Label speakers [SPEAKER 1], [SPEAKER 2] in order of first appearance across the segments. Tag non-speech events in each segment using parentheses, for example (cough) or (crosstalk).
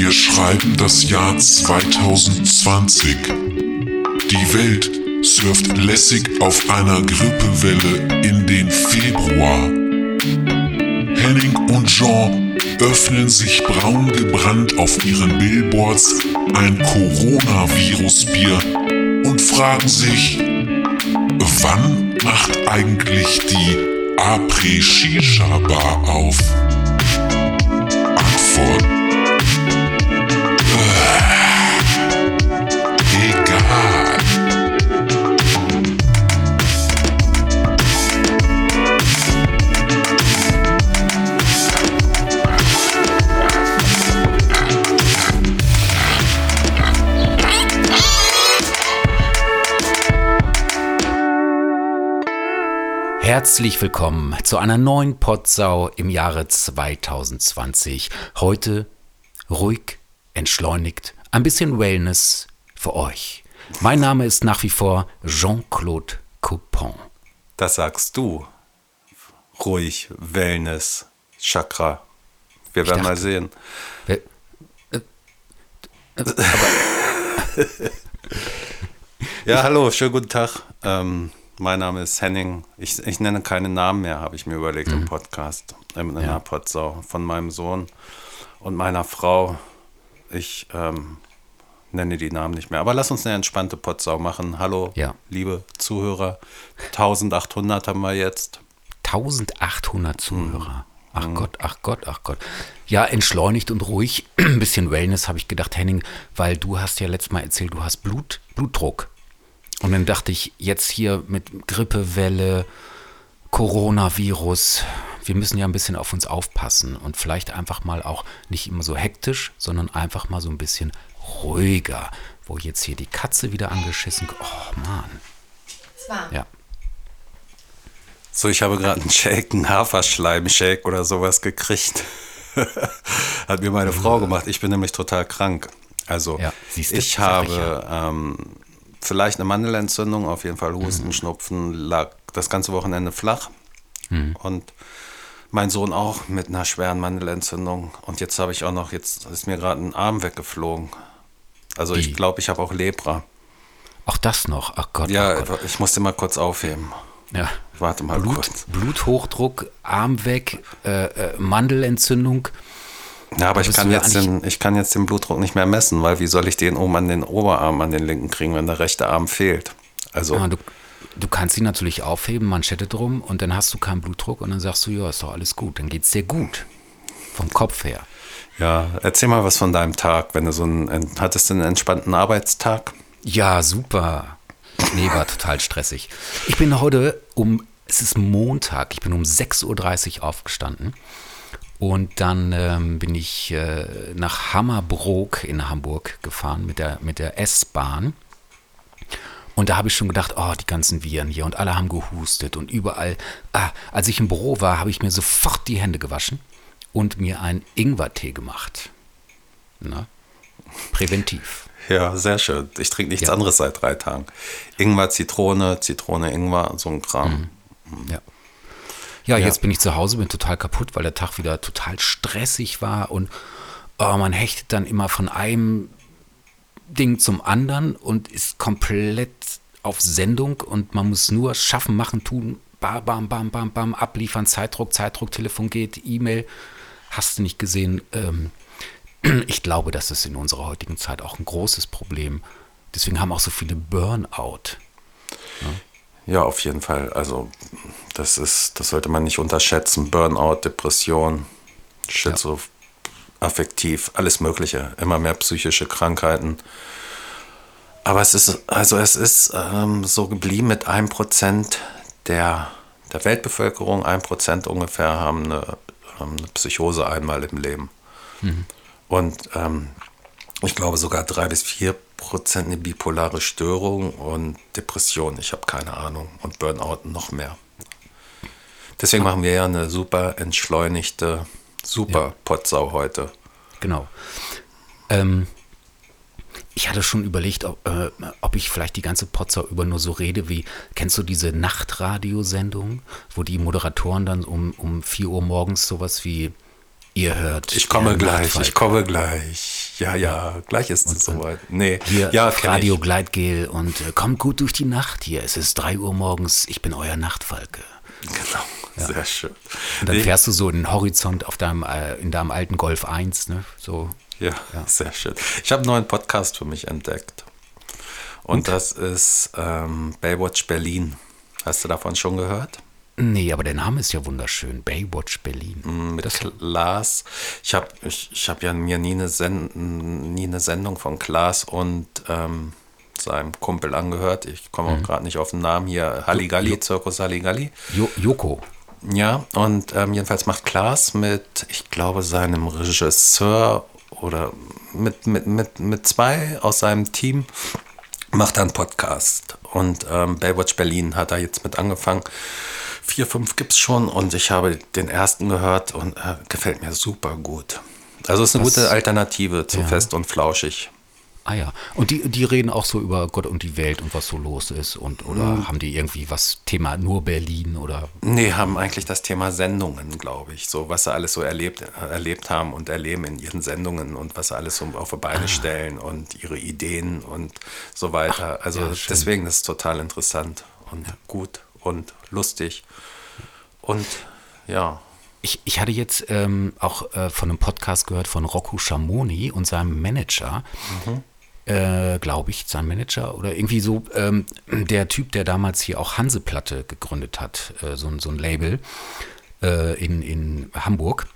[SPEAKER 1] Wir schreiben das Jahr 2020. Die Welt surft lässig auf einer Grippewelle in den Februar. Henning und Jean öffnen sich braun gebrannt auf ihren Billboards ein Coronavirus-Bier und fragen sich, wann macht eigentlich die Après-Shisha-Bar auf? Antwort.
[SPEAKER 2] Herzlich willkommen zu einer neuen Potsau im Jahre 2020. Heute ruhig, entschleunigt, ein bisschen Wellness für euch. Mein Name ist nach wie vor Jean-Claude Coupon.
[SPEAKER 3] Das sagst du. Ruhig, Wellness, Chakra. Wir werden
[SPEAKER 2] dachte-
[SPEAKER 3] mal sehen.
[SPEAKER 2] Wer- äh, (laughs)
[SPEAKER 3] Ja, hallo, schönen guten Tag. Ähm, mein Name ist Henning. Ich, ich nenne keine Namen mehr, habe ich mir überlegt im Podcast, in der Potsau, von meinem Sohn und meiner Frau. Ich ähm, nenne die Namen nicht mehr. Aber lass uns eine entspannte Potsau machen. Hallo,
[SPEAKER 2] Ja.
[SPEAKER 3] liebe Zuhörer. 1800 haben wir jetzt.
[SPEAKER 2] 1800 Zuhörer. Ach Gott, ach Gott, ach Gott. Ja, entschleunigt und ruhig. Ein (clears throat) bisschen Wellness habe ich gedacht, Henning, weil du hast ja letztes Mal erzählt, du hast Blut, Blutdruck. Und dann dachte ich, jetzt hier mit Grippewelle, Coronavirus, wir müssen ja ein bisschen auf uns aufpassen und vielleicht einfach mal auch nicht immer so hektisch, sondern einfach mal so ein bisschen ruhiger. Wo jetzt hier die Katze wieder angeschissen. Oh Mann.
[SPEAKER 4] Es war.
[SPEAKER 2] Ja.
[SPEAKER 3] So, ich habe gerade einen Shake, einen Haferschleim-Shake oder sowas gekriegt. (laughs) Hat mir meine Frau gemacht. Ich bin nämlich total krank. Also,
[SPEAKER 2] Ja,
[SPEAKER 3] ich habe ähm, vielleicht eine Mandelentzündung, auf jeden Fall Husten,
[SPEAKER 2] Mhm.
[SPEAKER 3] Schnupfen, lag das ganze Wochenende flach.
[SPEAKER 2] Mhm.
[SPEAKER 3] Und mein Sohn auch mit einer schweren Mandelentzündung. Und jetzt habe ich auch noch, jetzt ist mir gerade ein Arm weggeflogen. Also,
[SPEAKER 2] Wie?
[SPEAKER 3] ich glaube, ich habe auch Lepra.
[SPEAKER 2] Auch das noch.Ach Gott.
[SPEAKER 3] Ja,
[SPEAKER 2] ach Gott.
[SPEAKER 3] ich musste mal kurz aufheben.
[SPEAKER 2] ja.
[SPEAKER 3] Warte mal
[SPEAKER 2] Blut,
[SPEAKER 3] kurz.
[SPEAKER 2] Bluthochdruck, Arm weg, äh, äh, Mandelentzündung.
[SPEAKER 3] Ja, aber ich kann, jetzt den, ich kann jetzt den Blutdruck nicht mehr messen, weil wie soll ich den oben an den Oberarm, an den linken kriegen, wenn der rechte Arm fehlt? Also,
[SPEAKER 2] Ja, du, du kannst sie natürlich aufheben, Manschette drum und dann hast du keinen Blutdruck und dann sagst du, ja, ist doch alles gut. Dann geht's dir gut. Vom Kopf her.
[SPEAKER 3] ja, erzähl mal was von deinem Tag, wenn du so einen, hattest du einen entspannten Arbeitstag?
[SPEAKER 2] Ja, super. Nee, war total stressig. Ich bin heute um, es ist Montag, ich bin um 6.30 Uhr aufgestanden. Und dann ähm, bin ich äh, nach Hammerbrook in Hamburg gefahren mit der, mit der S-Bahn. Und da habe ich schon gedacht, oh, die ganzen Viren hier und alle haben gehustet und überall. Ah, als ich im Büro war, habe ich mir sofort die Hände gewaschen und mir einen Ingwertee gemacht. Na? Präventiv. (laughs)
[SPEAKER 3] Ja, sehr schön. Ich trinke nichts
[SPEAKER 2] Ja.
[SPEAKER 3] anderes seit drei Tagen. Ingwer, Zitrone, Zitrone, Ingwer, so ein Kram.
[SPEAKER 2] Ja. Ja, jetzt bin ich zu Hause, bin total kaputt, weil der Tag wieder total stressig war und oh, man hechtet dann immer von einem Ding zum anderen und ist komplett auf Sendung und man muss nur schaffen, machen, tun, bam, bam, bam, bam, bam, abliefern, Zeitdruck, Zeitdruck, Telefon geht, E-Mail, hast du nicht gesehen. Ähm, (clears throat) ich glaube, das ist in unserer heutigen Zeit auch ein großes Problem. Deswegen haben auch so viele Burnout.
[SPEAKER 3] Ja, auf jeden Fall. Also, das ist, das sollte man nicht unterschätzen. Burnout, Depression, Schizo, affektiv, alles Mögliche. Immer mehr psychische Krankheiten. Aber es ist, also es ist ähm, so geblieben mit einem Prozent der, der Weltbevölkerung, ein Prozent ungefähr haben eine, haben eine Psychose einmal im Leben. Und ähm, ich glaube sogar drei bis vier Prozent eine bipolare Störung und Depression. Ich habe keine Ahnung. Und Burnout noch mehr. Deswegen machen wir ja eine super entschleunigte, super Potsau heute.
[SPEAKER 2] Genau. Ähm, ich hatte schon überlegt, ob, äh, ob ich vielleicht die ganze Potsau über nur so rede wie, kennst du diese Nachtradiosendung, wo die Moderatoren dann um, um 4 Uhr morgens sowas wie, ihr hört.
[SPEAKER 3] Ich komme gleich, ich komme gleich. Ja, ja, gleich ist es soweit. Nee,
[SPEAKER 2] Hier
[SPEAKER 3] ja,
[SPEAKER 2] Radio
[SPEAKER 3] ich.
[SPEAKER 2] Gleitgel und äh, kommt gut durch die Nacht hier. Es ist 3 Uhr morgens, ich bin euer Nachtfalke.
[SPEAKER 3] Genau, sehr schön.
[SPEAKER 2] Und dann
[SPEAKER 3] Nee,
[SPEAKER 2] fährst du so in den Horizont auf deinem, äh, in deinem alten Golf 1, ne? So.
[SPEAKER 3] Ja, sehr schön. Ich habe einen neuen Podcast für mich entdeckt. Und das ist ähm, Baywatch Berlin. Hast du davon schon gehört?
[SPEAKER 2] Nee, aber der Name ist ja wunderschön. Baywatch Berlin.
[SPEAKER 3] Mit
[SPEAKER 2] Das,
[SPEAKER 3] Klaas. Ich habe ich, ich hab ja mir nie eine, Sen nie eine Sendung von Klaas und ähm, seinem Kumpel angehört. Ich komme
[SPEAKER 2] Mhm.
[SPEAKER 3] auch gerade nicht auf den Namen hier. Halligalli, Zirkus Halligalli.
[SPEAKER 2] jo Joko.
[SPEAKER 3] Ja, und ähm, jedenfalls macht Klaas mit, ich glaube, seinem Regisseur oder mit, mit, mit, mit zwei aus seinem Team macht er einen Podcast. Und ähm, Baywatch Berlin hat er jetzt mit angefangen. Vier, fünf gibt es schon und ich habe den ersten gehört und äh, gefällt mir super gut. Also es ist eine
[SPEAKER 2] Was-
[SPEAKER 3] gute Alternative zu
[SPEAKER 2] Ja.
[SPEAKER 3] Fest und Flauschig.
[SPEAKER 2] Ah ja. Und die, die reden auch so über Gott und die Welt und was so los ist. Und oder
[SPEAKER 3] Mhm.
[SPEAKER 2] haben die irgendwie was Thema nur Berlin oder
[SPEAKER 3] Nee, haben eigentlich das Thema Sendungen, glaube ich. So, was sie alles so erlebt, erlebt haben und erleben in ihren Sendungen und was sie alles so auf die Beine stellen und ihre Ideen und so weiter. also
[SPEAKER 2] ja,
[SPEAKER 3] deswegen ist es total interessant und gut und lustig. Und ja,
[SPEAKER 2] Ich, ich hatte jetzt ähm, auch äh, von einem Podcast gehört von Rocco Schamoni und seinem Manager, äh, glaube ich, sein Manager oder irgendwie so, ähm, der Typ, der damals hier auch Hanseplatte gegründet hat, äh, so, ein- so ein Label äh, in, in Hamburg.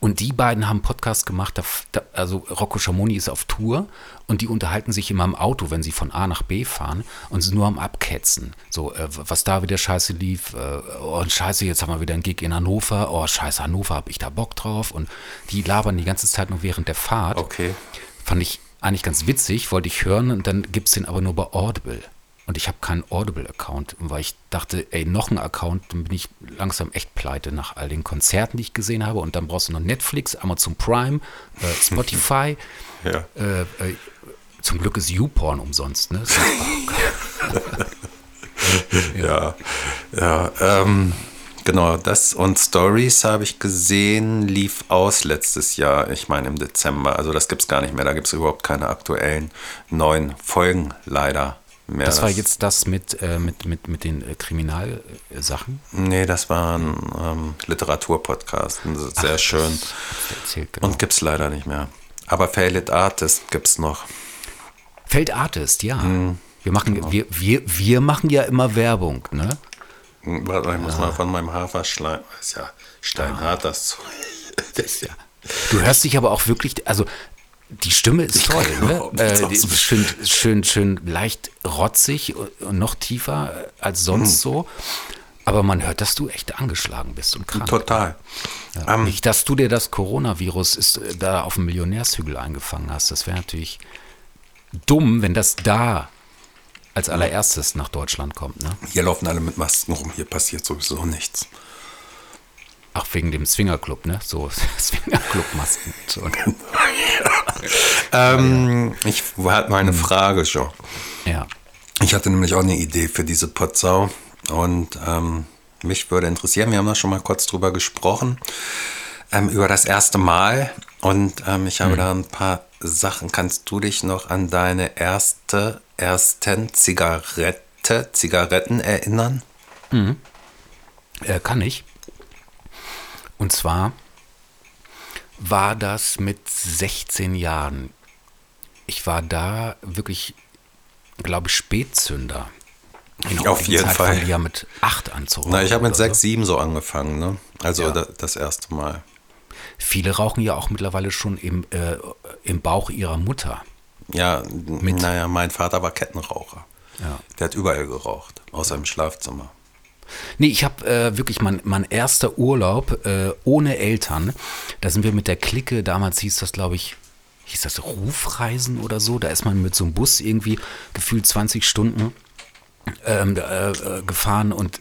[SPEAKER 2] Und die beiden haben Podcast gemacht, also Rocco Schamoni ist auf Tour und die unterhalten sich immer im Auto, wenn sie von A nach B fahren und sind nur am Abketzen. So, äh, was da wieder scheiße lief, äh, oh scheiße, jetzt haben wir wieder einen Gig in Hannover, oh scheiße, Hannover, hab ich da Bock drauf und die labern die ganze Zeit nur während der Fahrt.
[SPEAKER 3] okay.
[SPEAKER 2] Fand ich eigentlich ganz witzig, wollte ich hören und dann gibt es den aber nur bei Audible. Und ich habe keinen Audible-Account, weil ich dachte, ey, noch ein Account, dann bin ich langsam echt pleite nach all den Konzerten, die ich gesehen habe. Und dann brauchst du noch Netflix, Amazon Prime, äh, Spotify. (laughs)
[SPEAKER 3] Ja.
[SPEAKER 2] äh, äh, zum Glück ist YouPorn umsonst, ne? (laughs)
[SPEAKER 3] Ja, ja, ähm, genau, das und Stories habe ich gesehen, lief aus letztes Jahr, ich meine im Dezember. Also das gibt es gar nicht mehr, da gibt es überhaupt keine aktuellen neuen Folgen leider mehr.
[SPEAKER 2] Das war jetzt das mit, äh, mit, mit, mit den äh, Kriminalsachen.
[SPEAKER 3] Nee, das war ein ähm, Literaturpodcast, sehr schön.
[SPEAKER 2] Das hast du erzählt, genau.
[SPEAKER 3] Und gibt es leider nicht mehr. Aber Failed Artist gibt es noch.
[SPEAKER 2] Feld Artist, ja.
[SPEAKER 3] Mhm.
[SPEAKER 2] Wir, machen, wir, wir, wir machen ja immer Werbung, ne?
[SPEAKER 3] Hm, Warte, ich muss mal von meinem Haferschleim. Das ist ja steinhart, das Zeug. (laughs)
[SPEAKER 2] Ja. Du hörst dich aber auch wirklich, also die Stimme ist toll,
[SPEAKER 3] kann
[SPEAKER 2] ne? Äh, die ist schön, schön, schön leicht rotzig und noch tiefer als
[SPEAKER 3] Mhm.
[SPEAKER 2] sonst so. Aber man hört, dass du echt angeschlagen bist und krank.
[SPEAKER 3] Total.
[SPEAKER 2] Ja. Nicht, dass du dir das Coronavirus ist, äh, da auf dem Millionärshügel eingefangen hast. Das wäre natürlich dumm, wenn das da als allererstes nach Deutschland kommt, ne?
[SPEAKER 3] Hier laufen alle mit Masken rum, hier passiert sowieso nichts.
[SPEAKER 2] Ach, wegen dem Swingerclub, ne? So, (laughs) Swingerclub-Masken. So. (laughs)
[SPEAKER 3] Ähm, ich hatte mal eine Frage schon.
[SPEAKER 2] Ja.
[SPEAKER 3] Ich hatte nämlich auch eine Idee für diese Potsau und ähm, mich würde interessieren, wir haben da schon mal kurz drüber gesprochen, ähm, über das erste Mal und ähm, ich habe da ein paar Sachen. Kannst du dich noch an deine erste, ersten Zigarette, Zigaretten erinnern?
[SPEAKER 2] Äh, kann ich. Und zwar war das mit 16 Jahren. Ich war da wirklich, glaube ich, Spätzünder. In
[SPEAKER 3] Auf jeden
[SPEAKER 2] Zeit
[SPEAKER 3] Fall.
[SPEAKER 2] ja mit 8 an zu rauchen.
[SPEAKER 3] Na, ich habe mit
[SPEAKER 2] oder
[SPEAKER 3] sechs,
[SPEAKER 2] so.
[SPEAKER 3] sieben so angefangen, ne? Also
[SPEAKER 2] Ja.
[SPEAKER 3] da, das erste Mal.
[SPEAKER 2] Viele rauchen ja auch mittlerweile schon im, äh, im Bauch ihrer Mutter.
[SPEAKER 3] Ja, naja, mein Vater war Kettenraucher.
[SPEAKER 2] Ja.
[SPEAKER 3] Der hat überall geraucht, außer im Schlafzimmer.
[SPEAKER 2] Nee, ich habe äh, wirklich mein, mein erster Urlaub äh, ohne Eltern. Da sind wir mit der Clique, damals hieß das, glaube ich, hieß das Rufreisen oder so. Da ist man mit so einem Bus irgendwie gefühlt 20 Stunden ähm, äh, äh, gefahren und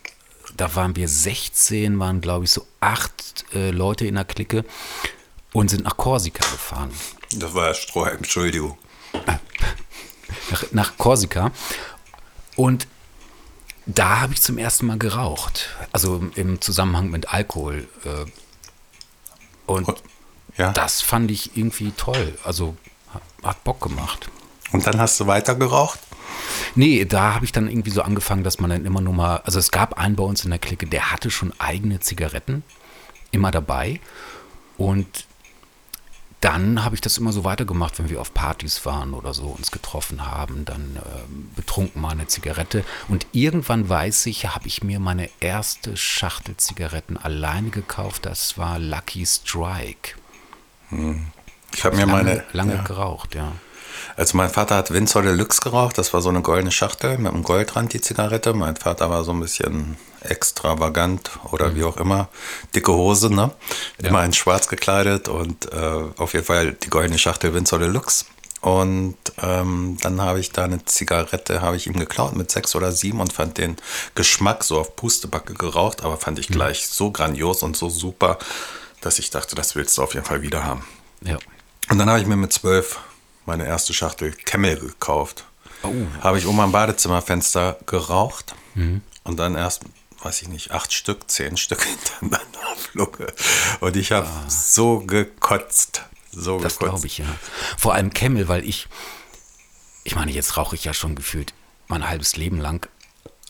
[SPEAKER 2] da waren wir 16, waren glaube ich so acht äh, Leute in der Clique und sind nach Korsika gefahren.
[SPEAKER 3] Das war Strohhalm, Entschuldigung.
[SPEAKER 2] nach, nach Korsika. Und da habe ich zum ersten Mal geraucht. Also im Zusammenhang mit Alkohol. Äh, und
[SPEAKER 3] Ja.
[SPEAKER 2] das fand ich irgendwie toll. Also hat- hat Bock gemacht.
[SPEAKER 3] Und dann hast du weiter geraucht?
[SPEAKER 2] Nee, da habe ich dann irgendwie so angefangen, dass man dann immer nur mal, also es gab einen bei uns in der Clique, der hatte schon eigene Zigaretten, immer dabei. Und dann habe ich das immer so weitergemacht, wenn wir auf Partys waren oder so, uns getroffen haben, dann ähm, betrunken mal eine Zigarette. Und irgendwann weiß ich, habe ich mir meine erste Schachtel Zigaretten alleine gekauft. Das war Lucky Strike.
[SPEAKER 3] Ich habe mir
[SPEAKER 2] Lange,
[SPEAKER 3] meine.
[SPEAKER 2] lange
[SPEAKER 3] ja.
[SPEAKER 2] geraucht, ja.
[SPEAKER 3] Also mein Vater hat Windsor Deluxe geraucht, das war so eine goldene Schachtel mit einem Goldrand, die Zigarette. Mein Vater war so ein bisschen extravagant oder wie auch immer. Dicke Hose, ne? Immer in schwarz gekleidet und äh, auf jeden Fall die goldene Schachtel Windsor Deluxe. Und ähm, dann habe ich da eine Zigarette, habe ich ihm geklaut mit sechs oder sieben und fand den Geschmack so auf Pustebacke geraucht, aber fand ich gleich so grandios und so super, dass ich dachte, das willst du auf jeden Fall wieder haben.
[SPEAKER 2] ja.
[SPEAKER 3] Und dann habe ich mir mit zwölf meine erste Schachtel Camel gekauft.
[SPEAKER 2] Oh.
[SPEAKER 3] Habe ich oben am Badezimmerfenster geraucht und dann erst, weiß ich nicht, acht Stück, zehn Stück (laughs) hintereinander auf Lunge. Und ich habe so gekotzt. So
[SPEAKER 2] Das
[SPEAKER 3] gekotzt.
[SPEAKER 2] glaube ich, ja. Vor allem Camel, weil ich, ich meine, jetzt rauche ich ja schon gefühlt mein halbes Leben lang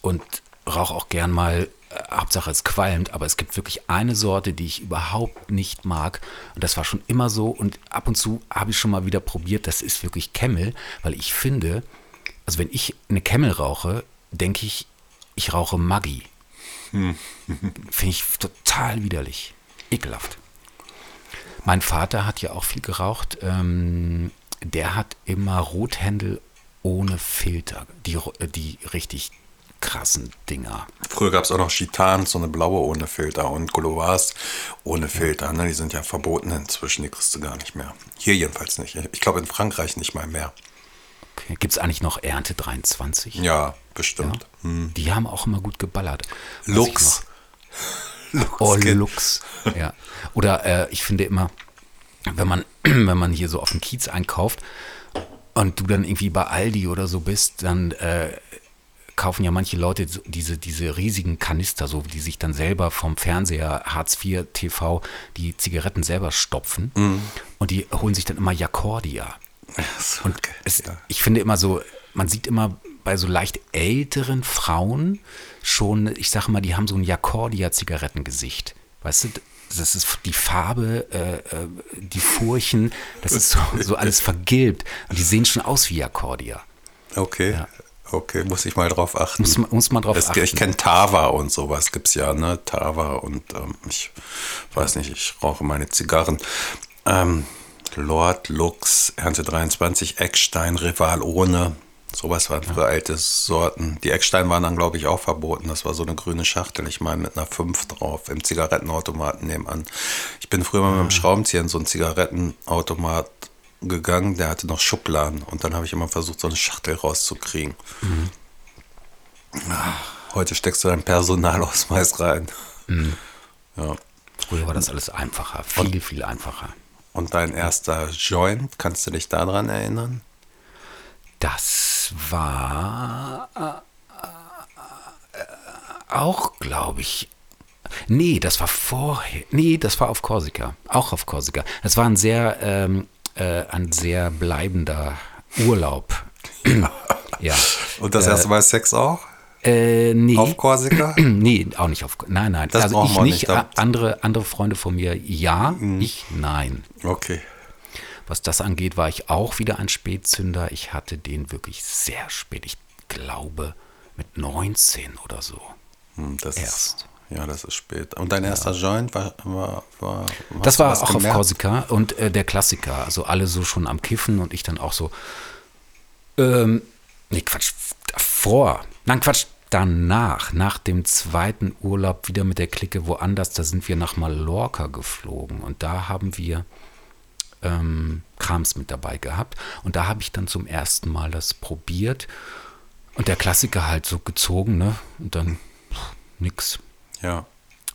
[SPEAKER 2] und rauche auch gern mal, Hauptsache es qualmt, aber es gibt wirklich eine Sorte, die ich überhaupt nicht mag und das war schon immer so und ab und zu habe ich schon mal wieder probiert, das ist wirklich Camel, weil ich finde, also wenn ich eine Camel rauche, denke ich, ich rauche Maggi. Finde ich total widerlich. Ekelhaft. Mein Vater hat ja auch viel geraucht. Ähm, der hat immer Rothändel ohne Filter. Die, die richtig krassen Dinger.
[SPEAKER 3] Früher gab es auch noch Chitan, so eine blaue ohne Filter und Gouloirs ohne Filter. Ne? Die sind ja verboten inzwischen, die kriegst du gar nicht mehr. Hier jedenfalls nicht. Ich glaube in Frankreich nicht mal mehr.
[SPEAKER 2] Okay. Gibt es eigentlich noch Ernte 23?
[SPEAKER 3] Ja, bestimmt. Hm.
[SPEAKER 2] Die haben auch immer gut geballert.
[SPEAKER 3] Lux.
[SPEAKER 2] noch. (laughs) Oh. Lux. Ja. Oder äh, ich finde immer, wenn man, (clears throat) wenn man hier so auf dem Kiez einkauft und du dann irgendwie bei Aldi oder so bist, dann äh, kaufen ja manche Leute diese, diese riesigen Kanister, so die sich dann selber vom Fernseher Hartz IV TV die Zigaretten selber stopfen.
[SPEAKER 3] Mhm.
[SPEAKER 2] Und die holen sich dann immer Jacordia.
[SPEAKER 3] So,
[SPEAKER 2] Und
[SPEAKER 3] okay,
[SPEAKER 2] es,
[SPEAKER 3] ja.
[SPEAKER 2] ich finde immer so, man sieht immer bei so leicht älteren Frauen schon, ich sage mal, die haben so ein Jacordia-Zigarettengesicht. Weißt du, das ist die Farbe, äh, äh, die Furchen, das ist so, so alles vergilbt. Und die sehen schon aus wie Jacordia.
[SPEAKER 3] Okay.
[SPEAKER 2] Ja.
[SPEAKER 3] Okay, muss ich mal drauf achten.
[SPEAKER 2] Muss man, muss man drauf
[SPEAKER 3] Es,
[SPEAKER 2] achten.
[SPEAKER 3] ich kenne Tava und sowas gibt's ja, ne? Tava und ähm, ich weiß nicht, ich rauche meine Zigarren. Ähm, Lord Lux, Ernte 23, Eckstein, Rival ohne. Sowas waren früher alte Sorten. Die Eckstein waren dann, glaube ich, auch verboten. Das war so eine grüne Schachtel, ich meine, mit einer 5 drauf, im Zigarettenautomaten nebenan. Ich bin früher mal mit dem Schraubenzieher in so einen Zigarettenautomat gegangen, der hatte noch Schubladen und dann habe ich immer versucht, so eine Schachtel rauszukriegen. Heute steckst du deinen Personalausweis rein. Ja.
[SPEAKER 2] Früher war das alles einfacher, viel, viel einfacher.
[SPEAKER 3] Und dein erster Joint, kannst du dich daran erinnern?
[SPEAKER 2] Das war äh, auch, glaube ich. Nee, das war vorher. Nee, das war auf Korsika. Auch auf Korsika. Das war ein sehr, ähm, äh, ein sehr bleibender Urlaub. (clears throat) ja.
[SPEAKER 3] Und das erste Mal Sex auch?
[SPEAKER 2] Äh, nee.
[SPEAKER 3] Auf Korsika? (clears throat)
[SPEAKER 2] Nee, auch nicht auf. Nein, nein.
[SPEAKER 3] Das
[SPEAKER 2] also ich nicht.
[SPEAKER 3] nicht,
[SPEAKER 2] andere, andere Freunde von mir, ja. Ich, nein.
[SPEAKER 3] Okay.
[SPEAKER 2] Was das angeht, war ich auch wieder ein Spätzünder. Ich hatte den wirklich sehr spät. Ich glaube mit 19 oder so.
[SPEAKER 3] Hm, Das
[SPEAKER 2] Erst.
[SPEAKER 3] Ist, ja, das ist spät. Und dein erster Joint war. war, war
[SPEAKER 2] Das war auch auf
[SPEAKER 3] gemerkt?
[SPEAKER 2] Korsika und äh, der Klassiker. Also alle so schon am Kiffen und ich dann auch so. Ähm, nee, Quatsch, davor. Nein, Quatsch, danach, nach dem zweiten Urlaub wieder mit der Clique woanders, da sind wir nach Mallorca geflogen und da haben wir ähm, Krams mit dabei gehabt und da habe ich dann zum ersten Mal das probiert und der Klassiker halt so gezogen, ne? Und dann pff, nix.
[SPEAKER 3] Ja.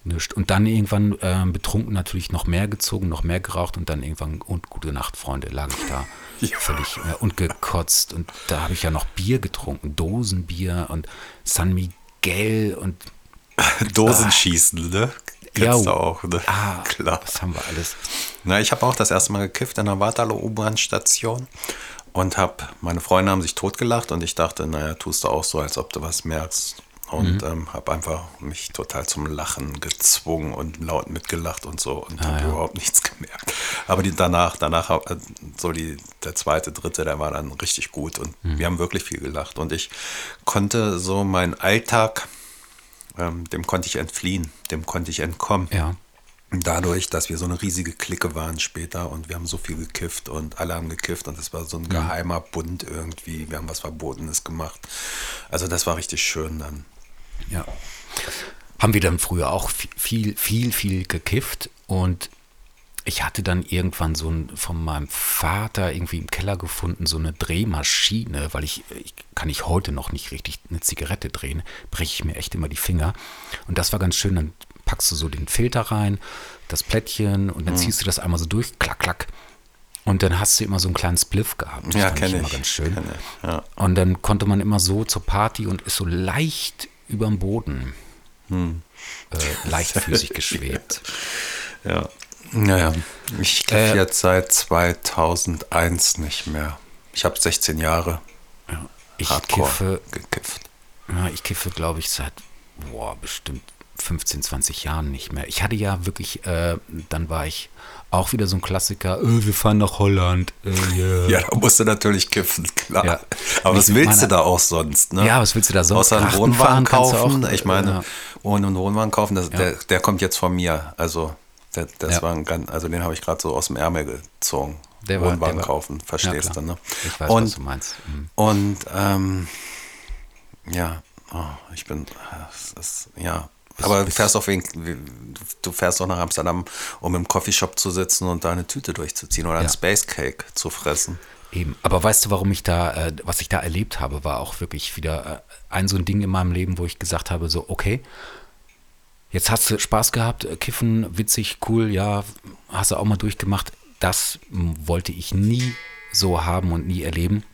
[SPEAKER 2] Nischt. Und dann irgendwann ähm, betrunken natürlich noch mehr gezogen, noch mehr geraucht und dann irgendwann und gute Nacht, Freunde, lag ich da (laughs)
[SPEAKER 3] Ja.
[SPEAKER 2] völlig äh, und gekotzt. Und da habe ich ja noch Bier getrunken, Dosenbier und San Miguel und (laughs)
[SPEAKER 3] Dosenschießen, ne? Kennst
[SPEAKER 2] Ja,
[SPEAKER 3] du auch, ne?
[SPEAKER 2] Ah,
[SPEAKER 3] Klar.
[SPEAKER 2] Was haben wir alles?
[SPEAKER 3] Na, ich habe auch das erste Mal gekifft in der Wartaler U-Bahn-Station und habe, meine Freunde haben sich totgelacht und ich dachte, naja, tust du auch so, als ob du was merkst. Und
[SPEAKER 2] Mhm.
[SPEAKER 3] ähm, habe einfach mich total zum Lachen gezwungen und laut mitgelacht und so und habe
[SPEAKER 2] Ah, ja.
[SPEAKER 3] überhaupt nichts (laughs) gemerkt. Aber die danach, danach äh, so die, der zweite, dritte, der war dann richtig gut und
[SPEAKER 2] Mhm.
[SPEAKER 3] wir haben wirklich viel gelacht und ich konnte so meinen Alltag, ähm, dem konnte ich entfliehen, dem konnte ich entkommen.
[SPEAKER 2] Ja.
[SPEAKER 3] Dadurch, dass wir so eine riesige Clique waren später und wir haben so viel gekifft und alle haben gekifft und es war so ein geheimer Bund irgendwie. Wir haben was Verbotenes gemacht. Also das war richtig schön dann.
[SPEAKER 2] Ja. Haben wir dann früher auch vi- viel, viel, viel gekifft und ich hatte dann irgendwann so ein, von meinem Vater irgendwie im Keller gefunden, so eine Drehmaschine, weil ich, ich kann ich heute noch nicht richtig eine Zigarette drehen, breche ich mir echt immer die Finger. Und das war ganz schön, dann packst du so den Filter rein, das Plättchen und dann
[SPEAKER 3] Mhm.
[SPEAKER 2] ziehst du das einmal so durch, klack, klack. Und dann hast du immer so einen kleinen Spliff gehabt. Das
[SPEAKER 3] Ja,
[SPEAKER 2] fand
[SPEAKER 3] kenn
[SPEAKER 2] immer
[SPEAKER 3] ich,
[SPEAKER 2] ganz schön.
[SPEAKER 3] ich, ja.
[SPEAKER 2] Und dann konnte man immer so zur Party und ist so leicht überm Boden
[SPEAKER 3] Hm.
[SPEAKER 2] äh, leichtfüßig geschwebt. (laughs)
[SPEAKER 3] Ja. Naja, ich kiff
[SPEAKER 2] Äh,
[SPEAKER 3] jetzt seit 2001 nicht mehr. Ich habe 16 Jahre
[SPEAKER 2] Ich
[SPEAKER 3] Hardcore
[SPEAKER 2] kiffe,
[SPEAKER 3] gekifft.
[SPEAKER 2] ja, ich kiffe, glaube ich, seit boah, bestimmt 15, 20 Jahren nicht mehr. Ich hatte ja wirklich, äh, dann war ich auch wieder so ein Klassiker, äh, wir fahren nach Holland. Äh, yeah. (laughs)
[SPEAKER 3] Ja, da musst du natürlich kiffen, klar.
[SPEAKER 2] Ja.
[SPEAKER 3] Aber was
[SPEAKER 2] Nicht mit
[SPEAKER 3] willst du da auch sonst? Ne?
[SPEAKER 2] Ja, was willst du da sonst?
[SPEAKER 3] Außer einen Wohnwagen kaufen.
[SPEAKER 2] auch,
[SPEAKER 3] ich meine,
[SPEAKER 2] ja.
[SPEAKER 3] ohne einen Wohnwagen kaufen, das, der, der kommt jetzt von mir. Also, der, das
[SPEAKER 2] Ja.
[SPEAKER 3] war ein also den habe ich gerade so aus dem Ärmel gezogen.
[SPEAKER 2] Der war-
[SPEAKER 3] Wohnwagen
[SPEAKER 2] der war-
[SPEAKER 3] kaufen,
[SPEAKER 2] Ja,
[SPEAKER 3] verstehst du, ne?
[SPEAKER 2] Ich weiß,
[SPEAKER 3] und,
[SPEAKER 2] was du meinst. Mhm.
[SPEAKER 3] Und, ähm, ja, oh, ich bin, ist, ja. Aber du fährst wegen, du- fährst auch nach Amsterdam, um im Coffeeshop zu sitzen und da eine Tüte durchzuziehen oder
[SPEAKER 2] Ja.
[SPEAKER 3] einen Space Cake zu fressen.
[SPEAKER 2] Eben. Aber weißt du, warum ich da, äh, was ich da erlebt habe, war auch wirklich wieder äh, ein so ein Ding in meinem Leben, wo ich gesagt habe, so, okay, jetzt hast du Spaß gehabt, äh, kiffen, witzig, cool, ja, hast du auch mal durchgemacht. Das m, wollte ich nie so haben und nie erleben.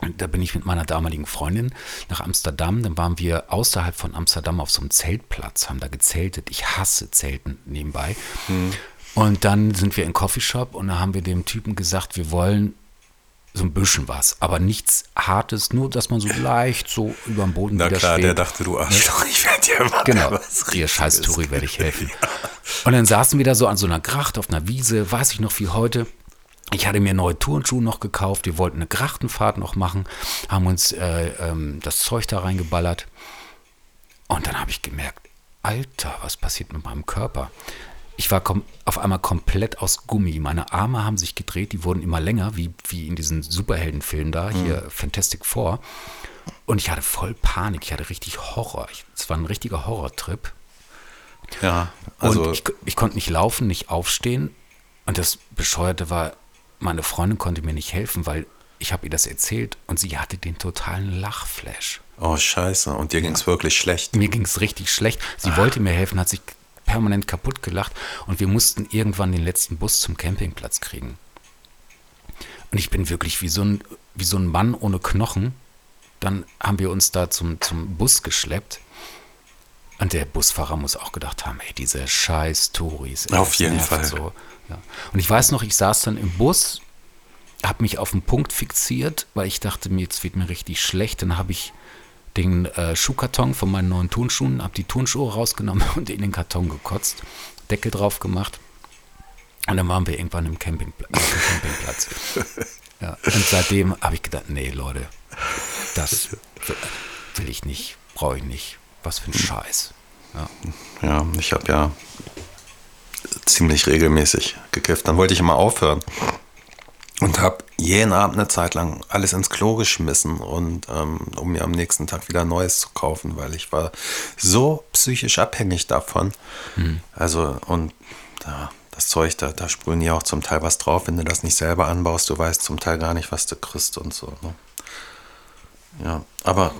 [SPEAKER 2] Und da bin ich mit meiner damaligen Freundin nach Amsterdam. Dann waren wir außerhalb von Amsterdam auf so einem Zeltplatz, haben da gezeltet. Ich hasse Zelten nebenbei. Und dann sind wir in Coffeeshop und da haben wir dem Typen gesagt, wir wollen so ein bisschen was, aber nichts Hartes, nur dass man so leicht so über dem Boden
[SPEAKER 3] Na
[SPEAKER 2] wieder
[SPEAKER 3] klar, der
[SPEAKER 2] schwebt.
[SPEAKER 3] dachte, du Arschloch, ich werde dir mal
[SPEAKER 2] Genau,
[SPEAKER 3] was
[SPEAKER 2] ihr scheiß Touri werde ich helfen. Und dann saßen wir da so an so einer Gracht auf einer Wiese, weiß ich noch wie heute. Ich hatte mir neue Turnschuhe noch gekauft, wir wollten eine Grachtenfahrt noch machen, haben uns äh, ähm, das Zeug da reingeballert. Und dann habe ich gemerkt, Alter, was passiert mit meinem Körper? Ich war auf einmal komplett aus Gummi. Meine Arme haben sich gedreht, die wurden immer länger, wie, wie in diesen Superheldenfilmen da, hier Fantastic Four. Und ich hatte voll Panik, ich hatte richtig Horror. Es war ein richtiger Horrortrip.
[SPEAKER 3] Ja, also
[SPEAKER 2] und ich, ich konnte nicht laufen, nicht aufstehen. Und das Bescheuerte war, meine Freundin konnte mir nicht helfen, weil ich habe ihr das erzählt und sie hatte den totalen Lachflash.
[SPEAKER 3] oh scheiße, und dir ging es wirklich schlecht.
[SPEAKER 2] Mir ging es richtig schlecht. Sie wollte mir helfen, hat sich permanent kaputt gelacht und wir mussten irgendwann den letzten Bus zum Campingplatz kriegen. Und ich bin wirklich wie so ein, wie so ein Mann ohne Knochen. Dann haben wir uns da zum, zum Bus geschleppt. Und der Busfahrer muss auch gedacht haben, ey, diese scheiß Touris. ey,
[SPEAKER 3] Auf jeden Fall.
[SPEAKER 2] So. Ja. Und ich weiß noch, ich saß dann im Bus, habe mich auf den Punkt fixiert, weil ich dachte mir, jetzt wird mir richtig schlecht. Dann habe ich den äh, Schuhkarton von meinen neuen Turnschuhen, habe die Turnschuhe rausgenommen (laughs) und in den Karton gekotzt, Deckel drauf gemacht. Und dann waren wir irgendwann im Campingpla dem Campingplatz. (laughs) Ja, und seitdem habe ich gedacht, nee, Leute, das will, will ich nicht, brauche ich nicht. Was für ein Scheiß. Ja.
[SPEAKER 3] Ja, ich habe ja ziemlich regelmäßig gekifft. Dann wollte ich immer aufhören und habe jeden Abend eine Zeit lang alles ins Klo geschmissen und ähm, um mir am nächsten Tag wieder Neues zu kaufen, weil ich war so psychisch abhängig davon. Also und ja, das Zeug, da, da sprühen die auch zum Teil was drauf, wenn du das nicht selber anbaust, du weißt zum Teil gar nicht, was du kriegst und so. Ne? Ja, aber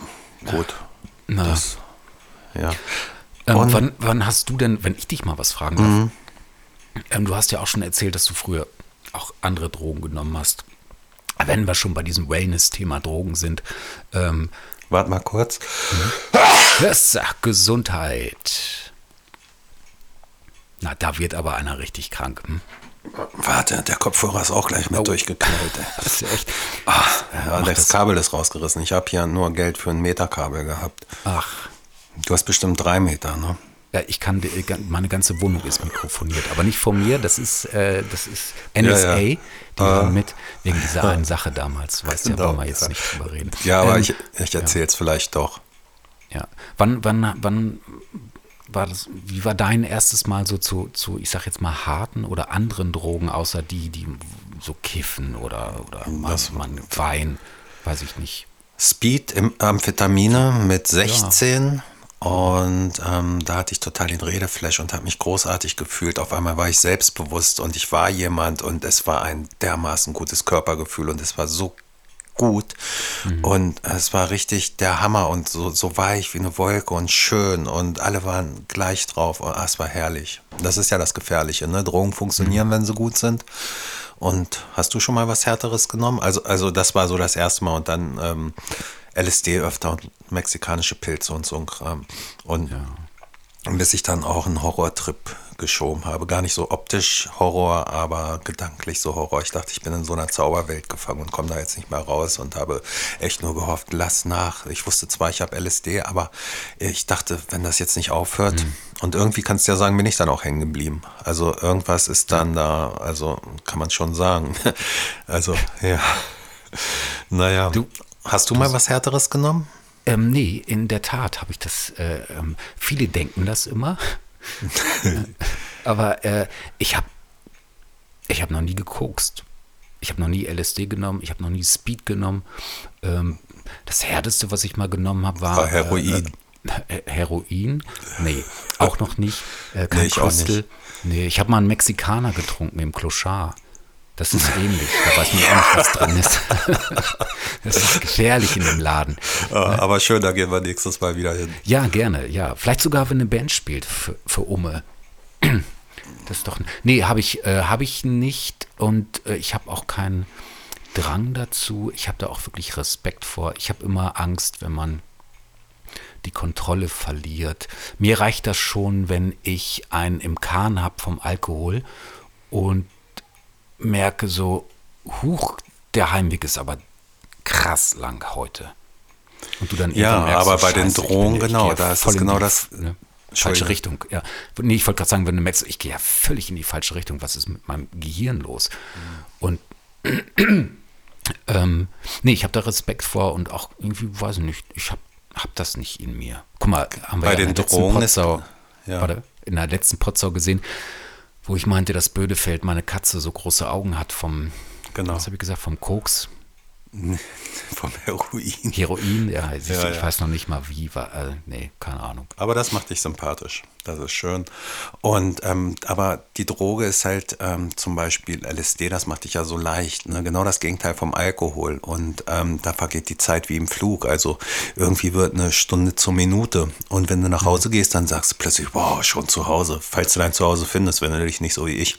[SPEAKER 3] gut.
[SPEAKER 2] Na.
[SPEAKER 3] Das, ja.
[SPEAKER 2] Ähm,
[SPEAKER 3] Und-
[SPEAKER 2] wann, wann hast du denn, wenn ich dich mal was fragen darf, ähm, du hast ja auch schon erzählt, dass du früher auch andere Drogen genommen hast. Wenn wir schon bei diesem Wellness-Thema Drogen sind, ähm,
[SPEAKER 3] Warte mal kurz.
[SPEAKER 2] das sagt Gesundheit. Na, da wird aber einer richtig krank. Hm?
[SPEAKER 3] Warte, der Kopfhörer ist auch gleich mit
[SPEAKER 2] Oh.
[SPEAKER 3] durchgeknallt.
[SPEAKER 2] Das (laughs) ist echt.
[SPEAKER 3] Ach, ja, das. Kabel ist rausgerissen. Ich habe hier nur Geld für ein Meterkabel gehabt.
[SPEAKER 2] Ach,
[SPEAKER 3] Du hast bestimmt drei Meter, ne?
[SPEAKER 2] ja, ich kann, die- meine ganze Wohnung ist mikrofoniert, aber nicht von mir. Das ist, äh, das ist NSA.
[SPEAKER 3] Ja, ja.
[SPEAKER 2] Die hören mit wegen dieser einen (laughs) Sache damals. Weißt du, ja,
[SPEAKER 3] Genau,
[SPEAKER 2] wollen wir jetzt nicht drüber reden.
[SPEAKER 3] Ja, aber
[SPEAKER 2] Ähm,
[SPEAKER 3] ich, ich erzähle es vielleicht doch.
[SPEAKER 2] Ja. Wann, wann, wann war das, wie war dein erstes Mal so zu, zu, ich sag jetzt mal, harten oder anderen Drogen, außer die, die so kiffen oder, oder man, man Wein, weiß ich nicht.
[SPEAKER 3] Speed, Amphetamine mit 16 und ähm, da hatte ich total den Redeflash und habe mich großartig gefühlt. Auf einmal war ich selbstbewusst und ich war jemand und es war ein dermaßen gutes Körpergefühl und es war so gut und es war richtig der Hammer und so, so weich wie eine Wolke und schön und alle waren gleich drauf. Und, ah, es war herrlich. Das ist ja das Gefährliche, ne? Drogen funktionieren, wenn sie gut sind. Und hast du schon mal was Härteres genommen? Also, also das war so das erste Mal und dann ähm, LSD öfter und mexikanische Pilze und so ein Kram. Und bis ich dann auch einen Horrortrip geschoben habe. Gar nicht so optisch Horror, aber gedanklich so Horror. Ich dachte, ich bin in so einer Zauberwelt gefangen und komme da jetzt nicht mehr raus und habe echt nur gehofft, lass nach. Ich wusste zwar, ich habe LSD, aber ich dachte, wenn das jetzt nicht aufhört, und irgendwie kannst du ja sagen, bin ich dann auch hängen geblieben. Also irgendwas ist dann da, also kann man schon sagen. (laughs) Also, ja. Naja.
[SPEAKER 2] Du-
[SPEAKER 3] Hast du mal was Härteres genommen?
[SPEAKER 2] Ähm, nee, in der Tat habe ich das, äh, ähm, viele denken das immer, (laughs) aber äh, ich habe ich hab noch nie gekokst. Ich habe noch nie LSD genommen, ich habe noch nie Speed genommen. Ähm, das Härteste, was ich mal genommen habe, war,
[SPEAKER 3] War Heroin.
[SPEAKER 2] Äh, äh, Heroin? Nee, auch noch nicht. Äh, kein
[SPEAKER 3] Nee, nicht.
[SPEAKER 2] Nee, ich habe mal einen Mexikaner getrunken im Clochard. Das ist ähnlich, da weiß man auch nicht, was drin ist. (laughs) das ist gefährlich in dem Laden.
[SPEAKER 3] Ah, aber schön, da gehen wir nächstes Mal wieder hin.
[SPEAKER 2] Ja, gerne, ja. Vielleicht sogar, wenn eine Band spielt für, für Umme. (clears throat) Das ist doch. Nee, habe ich, äh, hab ich nicht und äh, ich habe auch keinen Drang dazu. Ich habe da auch wirklich Respekt vor. Ich habe immer Angst, wenn man die Kontrolle verliert. Mir reicht das schon, wenn ich einen im Kahn habe vom Alkohol und merke so, huch, der Heimweg ist aber krass lang heute. Und du dann
[SPEAKER 3] Ja,
[SPEAKER 2] merkst,
[SPEAKER 3] aber
[SPEAKER 2] so,
[SPEAKER 3] bei den
[SPEAKER 2] Scheiße, bin- ich
[SPEAKER 3] genau, da ist es genau das-
[SPEAKER 2] Ne,
[SPEAKER 3] Entschuldige.
[SPEAKER 2] falsche Richtung, ja. Nee, ich wollte gerade sagen, wenn du merkst, ich gehe ja völlig in die falsche Richtung, was ist mit meinem Gehirn los? Und (clears throat) ähm, nee, ich habe da Respekt vor und auch irgendwie, weiß ich nicht, ich habe hab das nicht in mir. Guck mal, haben wir
[SPEAKER 3] Bei
[SPEAKER 2] ja
[SPEAKER 3] den
[SPEAKER 2] in der letzten
[SPEAKER 3] ist-
[SPEAKER 2] Potsau,
[SPEAKER 3] ja.
[SPEAKER 2] warte, in der letzten Potsau gesehen, wo ich meinte, dass Bödefeld meine Katze so große Augen hat vom,
[SPEAKER 3] Genau.
[SPEAKER 2] was habe ich gesagt, vom Koks. (laughs)
[SPEAKER 3] Vom Heroin.
[SPEAKER 2] Heroin, ja, du,
[SPEAKER 3] Ja,
[SPEAKER 2] ich
[SPEAKER 3] ja.
[SPEAKER 2] weiß noch nicht mal wie, war, äh, nee, keine Ahnung.
[SPEAKER 3] Aber das macht dich sympathisch. Das ist schön. Und ähm, aber die Droge ist halt ähm, zum Beispiel LSD, das macht dich ja so leicht. Ne? Genau das Gegenteil vom Alkohol. Und ähm, da vergeht die Zeit wie im Flug. Also irgendwie wird eine Stunde zur Minute. Und wenn du nach Hause gehst, dann sagst du plötzlich, wow, schon zu Hause. Falls du dein Zuhause findest, wenn du dich nicht so wie ich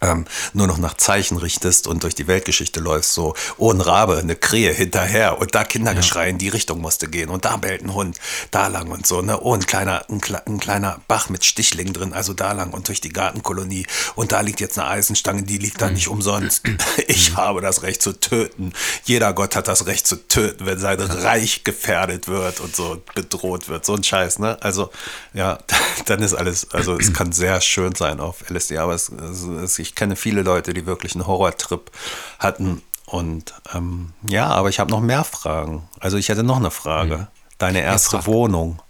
[SPEAKER 3] ähm, nur noch nach Zeichen richtest und durch die Weltgeschichte läufst, so, oh, ein Rabe, eine Krähe hinterher und da Kindergeschrei in die Richtung musste gehen und da bellt ein Hund, da lang und so, ne, oh, ein kleiner, ein, ein kleiner Bach mit Stichlingen drin, also da lang und durch die Gartenkolonie und da liegt jetzt eine Eisenstange, die liegt da nicht umsonst. (clears throat) Ich habe das Recht zu töten. Jeder Gott hat das Recht zu töten, wenn sein Reich gefährdet wird und so bedroht wird, so ein Scheiß, ne, also, ja, (laughs) dann ist alles, also es (clears throat) kann sehr schön sein auf LSD, aber es, es, es, ich kenne viele Leute, die wirklich einen Horrortrip hatten. Und ähm, ja, aber ich habe noch mehr Fragen. Also ich hätte noch eine Frage. Deine erste. Wohnung.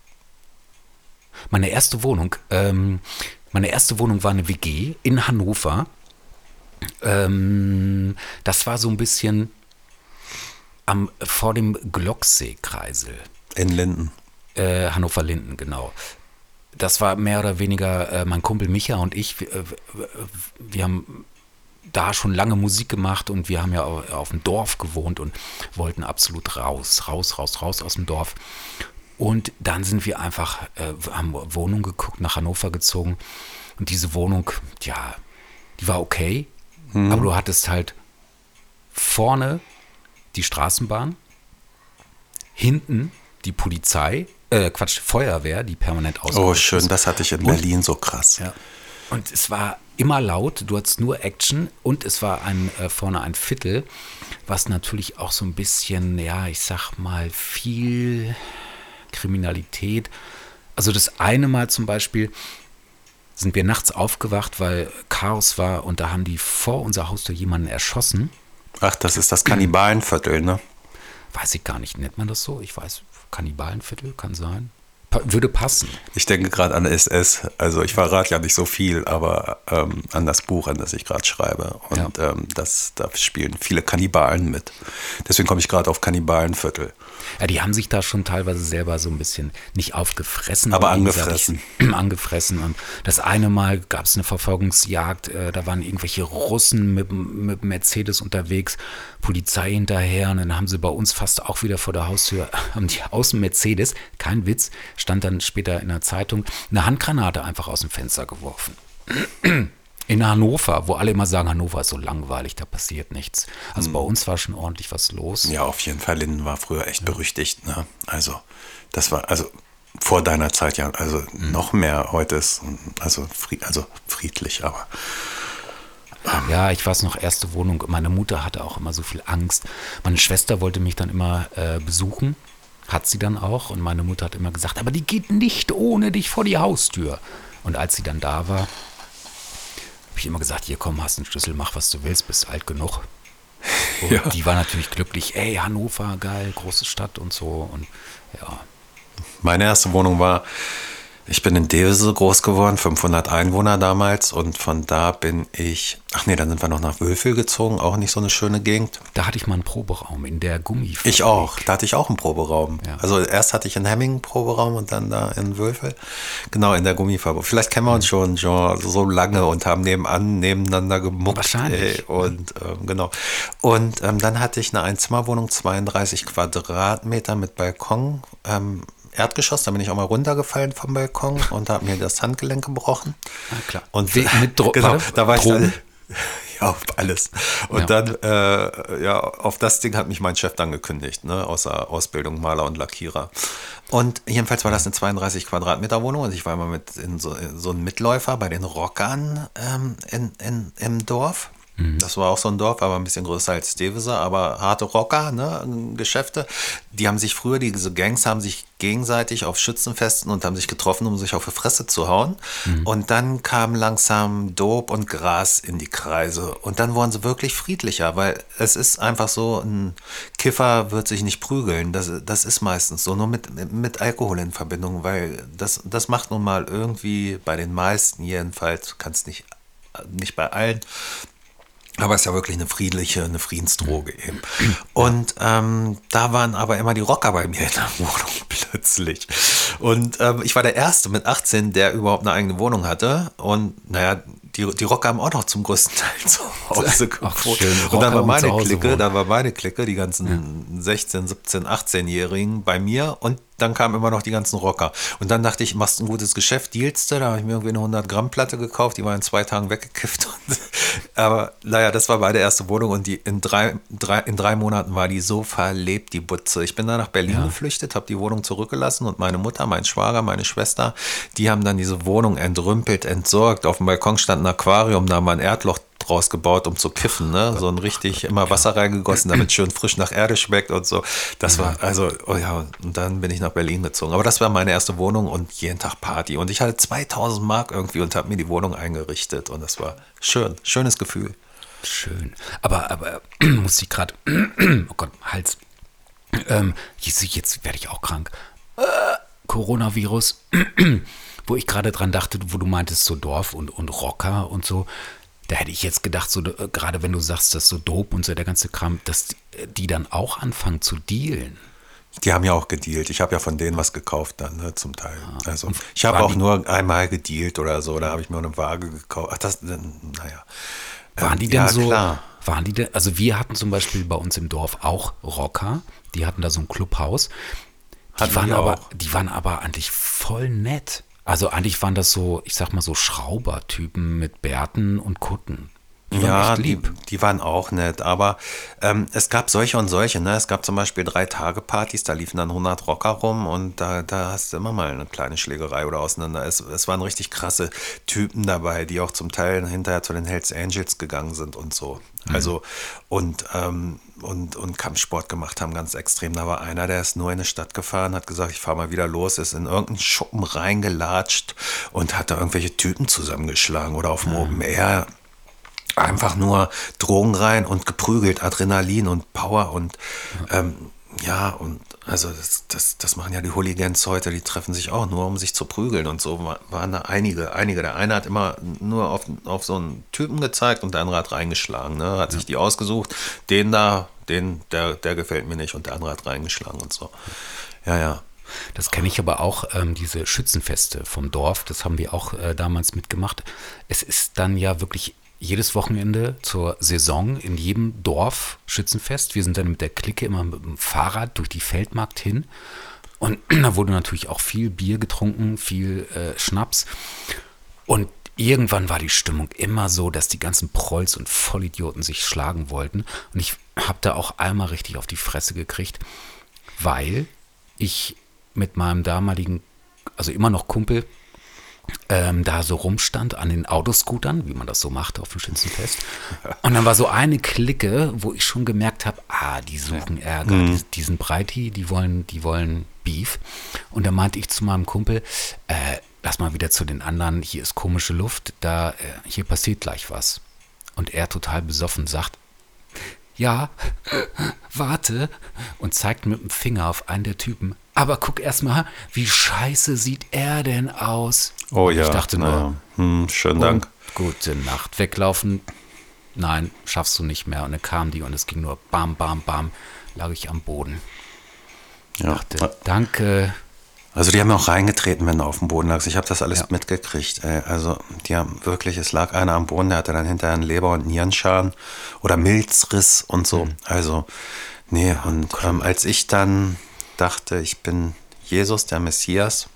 [SPEAKER 2] Meine erste Wohnung, ähm, meine erste Wohnung war eine WG in Hannover. Ähm, das war so ein bisschen am, vor dem Glocksee-Kreisel.
[SPEAKER 3] In Linden.
[SPEAKER 2] Äh, Hannover-Linden, genau. Das war mehr oder weniger äh, mein Kumpel Micha und ich. Wir, äh, wir haben da schon lange Musik gemacht und wir haben ja au- auf dem Dorf gewohnt und wollten absolut raus, raus, raus, raus aus dem Dorf. Und dann sind wir einfach, äh, haben Wohnung geguckt, nach Hannover gezogen. Und diese Wohnung, ja, die war okay, aber du hattest halt vorne die Straßenbahn, hinten die Polizei, äh, Quatsch, Feuerwehr, die permanent aus.
[SPEAKER 3] Oh, schön, das hatte ich in Berlin so krass.
[SPEAKER 2] Ja. Und es war immer laut, du hattest nur Action und es war ein, äh, vorne ein Viertel, was natürlich auch so ein bisschen, ja, ich sag mal, viel Kriminalität. Also das eine Mal zum Beispiel sind wir nachts aufgewacht, weil Chaos war und da haben die vor unser Haustür jemanden erschossen.
[SPEAKER 3] Ach, das ist das Kannibalenviertel, ne?
[SPEAKER 2] Weiß ich gar nicht, nennt man das so? Ich weiß, Kannibalenviertel kann sein. Pa würde passen.
[SPEAKER 3] Ich denke gerade an SS. Also ich verrate ja nicht so viel, aber ähm, an das Buch, an das ich gerade schreibe. Und
[SPEAKER 2] Ja.
[SPEAKER 3] ähm, das, da spielen viele Kannibalen mit. Deswegen komme ich gerade auf Kannibalenviertel.
[SPEAKER 2] Ja, die haben sich da schon teilweise selber so ein bisschen nicht aufgefressen,
[SPEAKER 3] Aber angefressen. (clears throat)
[SPEAKER 2] angefressen. Und das eine Mal gab es eine Verfolgungsjagd, äh, da waren irgendwelche Russen mit, mit Mercedes unterwegs, Polizei hinterher und dann haben sie bei uns fast auch wieder vor der Haustür, (laughs) haben die aus dem Mercedes, kein Witz, stand dann später in der Zeitung, eine Handgranate einfach aus dem Fenster geworfen. (clears throat) In Hannover, wo alle immer sagen, Hannover ist so langweilig, da passiert nichts. Also bei uns war schon ordentlich was los.
[SPEAKER 3] Ja, auf jeden Fall. Linden war früher echt berüchtigt. Ne? Also, das war, also vor deiner Zeit ja, also noch mehr. Heute ist, also, fried, also friedlich, aber
[SPEAKER 2] Ja, ich weiß noch, erste Wohnung. Meine Mutter hatte auch immer so viel Angst. Meine Schwester wollte mich dann immer äh, besuchen. Hat sie dann auch. Und meine Mutter hat immer gesagt, aber die geht nicht ohne dich vor die Haustür. Und als sie dann da war, habe ich immer gesagt, hier komm, hast einen Schlüssel, mach was du willst, bist alt genug. (laughs) Und
[SPEAKER 3] Ja.
[SPEAKER 2] die war natürlich glücklich. Ey, Hannover, geil, große Stadt und so. Und ja,
[SPEAKER 3] Meine erste Wohnung war, ich bin in Devese groß geworden, 500 Einwohner damals und von da bin ich, ach nee, dann sind wir noch nach Wülfel gezogen, auch nicht so eine schöne Gegend.
[SPEAKER 2] da hatte ich mal einen Proberaum in der Gummifabrik.
[SPEAKER 3] Ich auch, da hatte ich auch einen Proberaum.
[SPEAKER 2] Ja.
[SPEAKER 3] Also erst hatte ich in Hemming einen Proberaum und dann da in Wülfel. Genau, in der Gummifabrik. Vielleicht kennen wir uns schon, schon so lange und haben nebenan, nebeneinander gemuckt.
[SPEAKER 2] Wahrscheinlich.
[SPEAKER 3] Ey, und ähm, genau. Und ähm, dann hatte ich eine Einzimmerwohnung, 32 Quadratmeter mit Balkon. Ähm, Erdgeschoss, da bin ich auch mal runtergefallen vom Balkon und habe mir das Handgelenk gebrochen.
[SPEAKER 2] Ah, klar.
[SPEAKER 3] Und
[SPEAKER 2] We- mit Dro-
[SPEAKER 3] genau, da war ich
[SPEAKER 2] Drogen?
[SPEAKER 3] dann, (laughs) ja, auf alles. Und
[SPEAKER 2] Ja.
[SPEAKER 3] dann, äh, ja, auf das Ding hat mich mein Chef dann gekündigt, ne, außer Ausbildung Maler und Lackierer. Und jedenfalls war das eine 32 Quadratmeter Wohnung und ich war immer mit in so, in so ein Mitläufer bei den Rockern ähm, in, in, im Dorf. Das war auch so ein Dorf, aber ein bisschen größer als Devese, aber harte Rocker, ne, Geschäfte. Die haben sich früher, diese Gangs haben sich gegenseitig auf Schützenfesten und haben sich getroffen, um sich auf die Fresse zu hauen. Und dann kam langsam Dope und Gras in die Kreise. Und dann wurden sie wirklich friedlicher, weil es ist einfach so, ein Kiffer wird sich nicht prügeln. Das, das ist meistens so, nur mit, mit Alkohol in Verbindung, weil das, das macht nun mal irgendwie bei den meisten jedenfalls, kann es nicht, nicht bei allen, aber es ist ja wirklich eine friedliche, eine Friedensdroge eben. Und ähm, da waren aber immer die Rocker bei mir in der (laughs) Wohnung plötzlich. Und ähm, ich war der Erste mit 18, der überhaupt eine eigene Wohnung hatte. Und naja, die, die Rocker haben auch noch zum größten Teil zu Hause gewohnt. Und
[SPEAKER 2] Rocker
[SPEAKER 3] war meine Clique, da war meine Clique, die ganzen 16, 17, 18-Jährigen bei mir. Und dann kamen immer noch die ganzen Rocker. Und dann dachte ich, machst ein gutes Geschäft, dealst du. Da habe ich mir irgendwie eine 100 Gramm Platte gekauft, die war in zwei Tagen weggekifft. (laughs) Und, aber naja, das war meine erste Wohnung und die in drei, drei, in drei Monaten war die so verlebt, die Butze. Ich bin dann nach Berlin geflüchtet, habe die Wohnung zurückgelassen und meine Mutter, mein Schwager, meine Schwester, die haben dann diese Wohnung entrümpelt, entsorgt. Auf dem Balkon stand ein Aquarium, da haben wir ein Erdloch draus gebaut, um zu kiffen, ne? So ein richtig immer Wasser reingegossen, damit schön frisch nach Erde schmeckt und so. Das war, also, oh ja, und dann bin ich nach Berlin gezogen. Aber das war meine erste Wohnung und jeden Tag Party. Und ich hatte 2000 Mark irgendwie und habe mir die Wohnung eingerichtet und das war schön, schönes Gefühl.
[SPEAKER 2] Schön. Aber, aber (clears throat) muss ich gerade. (clears throat) oh Gott, Hals. Ähm, jetzt, jetzt werde ich auch krank. Äh, Coronavirus. (clears throat) wo ich gerade dran dachte, wo du meintest, so Dorf und, und Rocker und so. Da hätte ich jetzt gedacht, so äh, gerade wenn du sagst, dass so Dope und so der ganze Kram, dass die, die dann auch anfangen zu dealen.
[SPEAKER 3] Die haben ja auch gedealt. Ich habe ja von denen was gekauft dann, ne, zum Teil. Also ich habe auch nur einmal gedealt oder so. Da habe ich mir eine Waage gekauft. Ach, das, naja.
[SPEAKER 2] Waren
[SPEAKER 3] Ähm,
[SPEAKER 2] die denn
[SPEAKER 3] ja,
[SPEAKER 2] so?
[SPEAKER 3] Klar.
[SPEAKER 2] Waren die denn? Also wir hatten zum Beispiel bei uns im Dorf auch Rocker. Die hatten da so ein Clubhaus. Die
[SPEAKER 3] Hatten
[SPEAKER 2] waren aber,
[SPEAKER 3] auch.
[SPEAKER 2] die waren aber eigentlich voll nett. Also eigentlich waren das so, ich sag mal so Schraubertypen mit Bärten und Kutten. Die
[SPEAKER 3] Ja, die,
[SPEAKER 2] lieb.
[SPEAKER 3] die waren auch nett, aber ähm, es gab solche und solche. Ne? Es gab zum Beispiel drei Tage Partys, da liefen dann 100 Rocker rum und da, da hast du immer mal eine kleine Schlägerei oder auseinander. Es, es waren richtig krasse Typen dabei, die auch zum Teil hinterher zu den Hells Angels gegangen sind und so. Also und, ähm, und, und Kampfsport gemacht haben, ganz extrem. Da war einer, der ist nur in eine Stadt gefahren, hat gesagt, ich fahre mal wieder los, ist in irgendeinen Schuppen reingelatscht und hat da irgendwelche Typen zusammengeschlagen oder auf dem Open Air. Einfach nur Drogen rein und geprügelt, Adrenalin und Power und ähm, ja, und also das, das, das machen ja die Hooligans heute, die treffen sich auch nur, um sich zu prügeln und so wa- waren da einige, einige. Der eine hat immer nur auf, auf so einen Typen gezeigt und der andere hat reingeschlagen, ne? hat sich die ausgesucht, den da, den, der, der gefällt mir nicht und der andere hat reingeschlagen und so. Ja, ja.
[SPEAKER 2] Das kenne ich aber auch, ähm, diese Schützenfeste vom Dorf, das haben wir auch äh, damals mitgemacht. Es ist dann ja wirklich jedes Wochenende zur Saison in jedem Dorf Schützenfest. Wir sind dann mit der Clique immer mit dem Fahrrad durch die Feldmarkt hin. Und (clears throat) da wurde natürlich auch viel Bier getrunken, viel äh, Schnaps. Und irgendwann war die Stimmung immer so, dass die ganzen Prolls und Vollidioten sich schlagen wollten. Und ich habe da auch einmal richtig auf die Fresse gekriegt, weil ich mit meinem damaligen, also immer noch Kumpel, ähm, da so rumstand an den Autoscootern, wie man das so macht auf dem Schützenfest. Und dann war so eine Clique, wo ich schon gemerkt habe, ah, die suchen Ärger, die, die sind Breiti, die wollen, die wollen Beef. Und da meinte ich zu meinem Kumpel, äh, lass mal wieder zu den anderen, hier ist komische Luft, da, äh, hier passiert gleich was. Und er total besoffen sagt, ja, (laughs) warte, und zeigt mit dem Finger auf einen der Typen. Aber guck erst mal, wie scheiße sieht er denn aus?
[SPEAKER 3] Oh ja.
[SPEAKER 2] Ich dachte nur,
[SPEAKER 3] naja. hm, schönen Dank.
[SPEAKER 2] und gute Nacht. Weglaufen, nein, schaffst du nicht mehr. Und dann kam die und es ging nur bam, bam, bam, lag ich am Boden.
[SPEAKER 3] Ja.
[SPEAKER 2] Dachte, danke.
[SPEAKER 3] Also die haben auch reingetreten, wenn du auf dem Boden lagst. Ich habe das alles
[SPEAKER 2] Ja.
[SPEAKER 3] mitgekriegt. Ey. Also die haben wirklich, es lag einer am Boden, der hatte dann hinterher einen Leber- und Nierenschaden oder Milzriss und so. Also nee, und ähm, als ich dann dachte, ich bin Jesus, der Messias,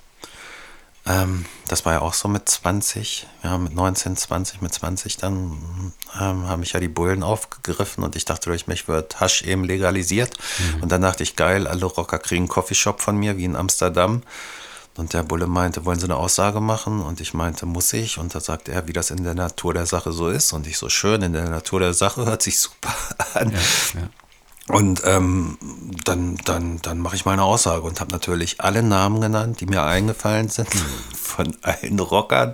[SPEAKER 3] ähm, das war ja auch so mit 20, ja, mit 19, 20, mit 20 dann ähm, haben mich ja die Bullen aufgegriffen und ich dachte, durch mich wird Hasch eben legalisiert. Und dann dachte ich, geil, alle Rocker kriegen einen Coffeeshop von mir, wie in Amsterdam. Und der Bulle meinte, wollen Sie eine Aussage machen? Und ich meinte, muss ich? Und da sagt er, wie das in der Natur der Sache so ist. Und ich so, schön, in der Natur der Sache hört sich super (laughs) an.
[SPEAKER 2] Ja.
[SPEAKER 3] Und ähm, dann, dann, dann mache ich meine Aussage und habe natürlich alle Namen genannt, die mir eingefallen sind, (laughs) von allen Rockern.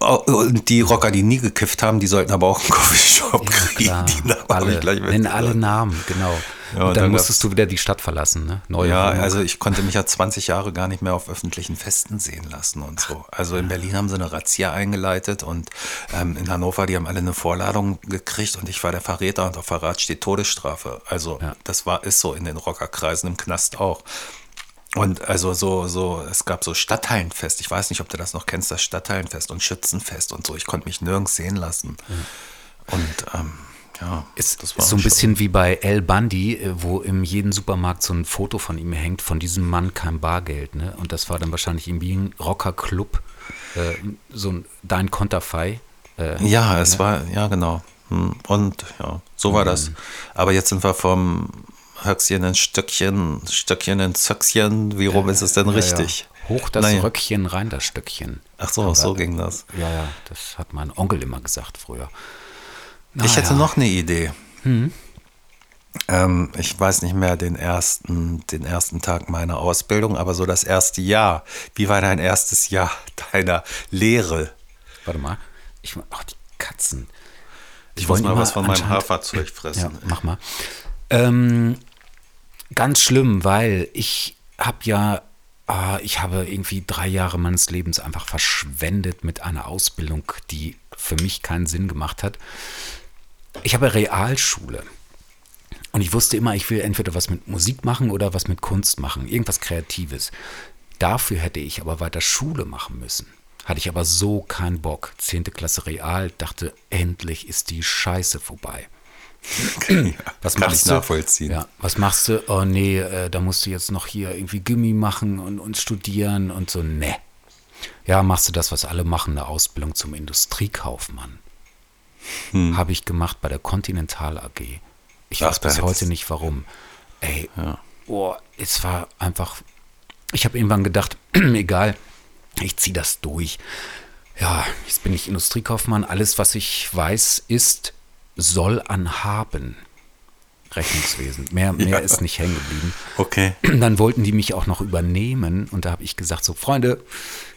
[SPEAKER 3] Oh, Und die Rocker, die nie gekifft haben, die sollten aber auch einen Coffeeshop kriegen.
[SPEAKER 2] Klar,
[SPEAKER 3] Die Namen
[SPEAKER 2] alle,
[SPEAKER 3] ich gleich
[SPEAKER 2] nenn alle. Namen, genau.
[SPEAKER 3] Ja,
[SPEAKER 2] und
[SPEAKER 3] und
[SPEAKER 2] dann,
[SPEAKER 3] dann
[SPEAKER 2] musstest du wieder die Stadt verlassen, ne? Neue
[SPEAKER 3] Ja,
[SPEAKER 2] Wohnung.
[SPEAKER 3] also ich konnte mich ja 20 Jahre gar nicht mehr auf öffentlichen Festen sehen lassen und so. Also in Berlin haben sie eine Razzia eingeleitet und ähm, in Hannover, die haben alle eine Vorladung gekriegt und ich war der Verräter und auf Verrat steht Todesstrafe. Also
[SPEAKER 2] Ja.
[SPEAKER 3] das war, ist so in den Rockerkreisen im Knast auch. Und also so, so, es gab so Stadtteilenfest. Ich weiß nicht, ob du das noch kennst, das Stadtteilenfest und Schützenfest und so. Ich konnte mich nirgends sehen lassen. Und ähm, ja,
[SPEAKER 2] Ist,
[SPEAKER 3] das war
[SPEAKER 2] ist so ein bisschen wie bei El Bundy, äh, wo in jedem Supermarkt so ein Foto von ihm hängt, von diesem Mann kein Bargeld. Ne? Und das war dann wahrscheinlich irgendwie ein Rockerclub, äh, so ein Dein Konterfei. Äh,
[SPEAKER 3] Ja, es war, ja, genau. Hm, Und ja, so war das. Aber jetzt sind wir vom Höchstchen in Stöckchen, Stöckchen in Zöckchen. Wie rum ist es denn richtig?
[SPEAKER 2] Ja. Hoch das
[SPEAKER 3] Naja.
[SPEAKER 2] Röckchen, rein das Stöckchen.
[SPEAKER 3] Ach so, so ging das.
[SPEAKER 2] Ja, ja, das hat mein Onkel immer gesagt früher.
[SPEAKER 3] Ich hätte
[SPEAKER 2] Naja.
[SPEAKER 3] noch eine Idee. Ähm, ich weiß nicht mehr den ersten, den ersten Tag meiner Ausbildung, aber so das erste Jahr. Wie war dein erstes Jahr (laughs) deiner Lehre?
[SPEAKER 2] Warte mal. Ich, ach, die Katzen. Die
[SPEAKER 3] Ich muss mal was von meinem Haferzeug
[SPEAKER 2] Ja,
[SPEAKER 3] fressen.
[SPEAKER 2] mach mal. Ähm, ganz schlimm, weil ich habe ja, ah, ich habe irgendwie drei Jahre meines Lebens einfach verschwendet mit einer Ausbildung, die für mich keinen Sinn gemacht hat. Ich habe Realschule. Und ich wusste immer, ich will entweder was mit Musik machen oder was mit Kunst machen, irgendwas Kreatives. Dafür hätte ich aber weiter Schule machen müssen. Hatte ich aber so keinen Bock. Zehnte Klasse Real, dachte, endlich ist die Scheiße vorbei. Was
[SPEAKER 3] Kann
[SPEAKER 2] machst
[SPEAKER 3] ich
[SPEAKER 2] du?
[SPEAKER 3] nachvollziehen.
[SPEAKER 2] Ja, was machst du? Oh nee, äh, da musst du jetzt noch hier irgendwie Gimmi machen und, und studieren und so. Nee. Ja, machst du das, was alle machen, eine Ausbildung zum Industriekaufmann. Habe ich gemacht bei der Continental AG. Ich
[SPEAKER 3] Ach,
[SPEAKER 2] weiß bis heute nicht warum. Ey, boah, es war einfach. Ich habe irgendwann gedacht, (clears throat) egal, ich ziehe das durch. Ja, jetzt bin ich Industriekaufmann. Alles, was ich weiß, ist, soll an haben. Rechnungswesen. Mehr, (laughs) mehr
[SPEAKER 3] Ja.
[SPEAKER 2] ist nicht hängen geblieben.
[SPEAKER 3] Okay. (clears throat)
[SPEAKER 2] Dann wollten die mich auch noch übernehmen und da habe ich gesagt, so Freunde,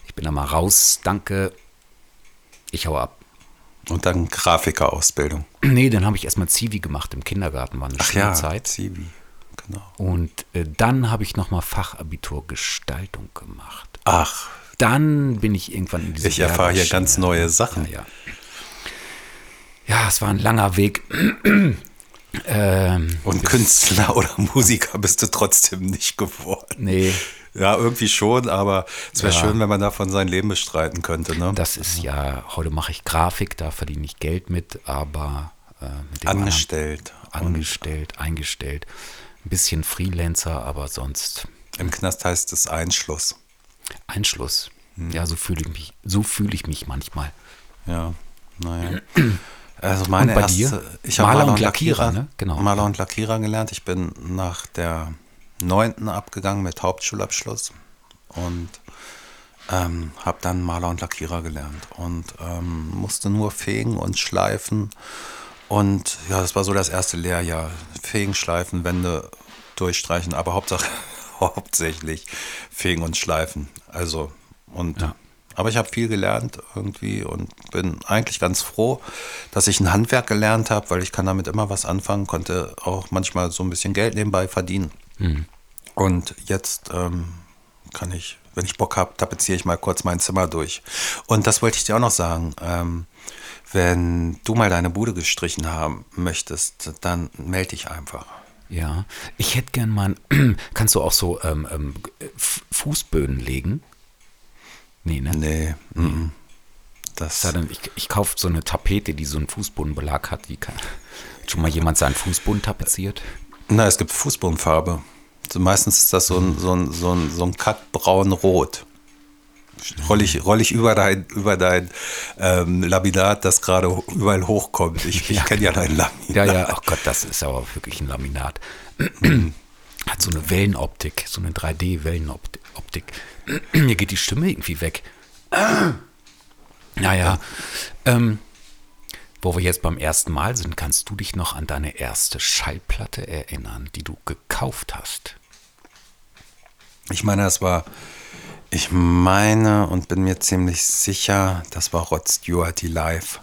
[SPEAKER 2] ich bin da mal raus, danke, ich hau ab.
[SPEAKER 3] Und dann Grafikerausbildung.
[SPEAKER 2] Nee, dann habe ich erstmal Zivi gemacht im Kindergarten, war eine
[SPEAKER 3] Ach
[SPEAKER 2] schöne
[SPEAKER 3] ja,
[SPEAKER 2] Zeit.
[SPEAKER 3] Zivi. Genau.
[SPEAKER 2] Und äh, dann habe ich nochmal Fachabitur Gestaltung gemacht.
[SPEAKER 3] Ach,
[SPEAKER 2] Dann bin ich irgendwann in diese
[SPEAKER 3] ich erfahre hier ganz neue Sachen.
[SPEAKER 2] Ja, ja. ja, es war ein langer Weg. (clears throat) ähm,
[SPEAKER 3] Und Künstler oder Musiker bist du trotzdem nicht geworden.
[SPEAKER 2] nee,
[SPEAKER 3] Ja, irgendwie schon, aber es wäre
[SPEAKER 2] Ja.
[SPEAKER 3] schön, wenn man davon sein Leben bestreiten könnte. Ne?
[SPEAKER 2] das ist ja, heute mache ich Grafik, da verdiene ich Geld mit, aber äh, mit
[SPEAKER 3] Angestellt.
[SPEAKER 2] anderen- angestellt, eingestellt. Ein bisschen Freelancer, aber sonst
[SPEAKER 3] Im Knast heißt es Einschluss.
[SPEAKER 2] Einschluss. Ja, so fühle ich mich, so fühle ich mich manchmal.
[SPEAKER 3] Ja, naja. (clears throat) Also meine
[SPEAKER 2] Und bei
[SPEAKER 3] erste,
[SPEAKER 2] dir?
[SPEAKER 3] ich habe
[SPEAKER 2] Maler
[SPEAKER 3] Maler,
[SPEAKER 2] und
[SPEAKER 3] und
[SPEAKER 2] Lackierer,
[SPEAKER 3] Lackierer,
[SPEAKER 2] ne? Genau.
[SPEAKER 3] Maler und Lackierer gelernt. Ich bin nach der neunten abgegangen mit Hauptschulabschluss und ähm, habe dann Maler und Lackierer gelernt und ähm, musste nur fegen und schleifen. Und ja, das war so das erste Lehrjahr. Fegen, schleifen, Wände durchstreichen, aber Hauptsache, (laughs) hauptsächlich fegen und schleifen. Also, und
[SPEAKER 2] Ja.
[SPEAKER 3] aber ich habe viel gelernt irgendwie und bin eigentlich ganz froh, dass ich ein Handwerk gelernt habe, weil ich kann damit immer was anfangen, konnte auch manchmal so ein bisschen Geld nebenbei verdienen. Und jetzt ähm, kann ich, wenn ich Bock habe, tapeziere ich mal kurz mein Zimmer durch. Und das wollte ich dir auch noch sagen. Ähm, wenn du mal deine Bude gestrichen haben möchtest, dann melde dich einfach.
[SPEAKER 2] Ja, ich hätte gern mal, (clears throat) kannst du auch so ähm, ähm, Fußböden legen? Nee, ne?
[SPEAKER 3] Nee, mm, das
[SPEAKER 2] Sei denn, ich, ich kaufe so eine Tapete, die so einen Fußbodenbelag hat. Die kann, (laughs) hat schon mal jemand seinen Fußboden tapeziert?
[SPEAKER 3] Na, es gibt Fußbodenfarbe. So, meistens ist das so ein, so ein, so ein, so ein kackbraun-rot. Roll ich, roll ich über dein, über dein ähm, Laminat, das gerade überall hochkommt. Ich, ich
[SPEAKER 2] Ja.
[SPEAKER 3] kenne ja dein Laminat.
[SPEAKER 2] Ja, ja, ach Gott, das ist aber wirklich ein Laminat. (clears throat) Hat so eine Wellenoptik, so eine 3D-Wellenoptik. (clears throat) Mir geht die Stimme irgendwie weg. (clears throat) Naja, ähm, wo wir jetzt beim ersten Mal sind, kannst du dich noch an deine erste Schallplatte erinnern, die du gekauft hast?
[SPEAKER 3] Ich meine, das war, ich meine und bin mir ziemlich sicher, das war Rod Stewart, die Live.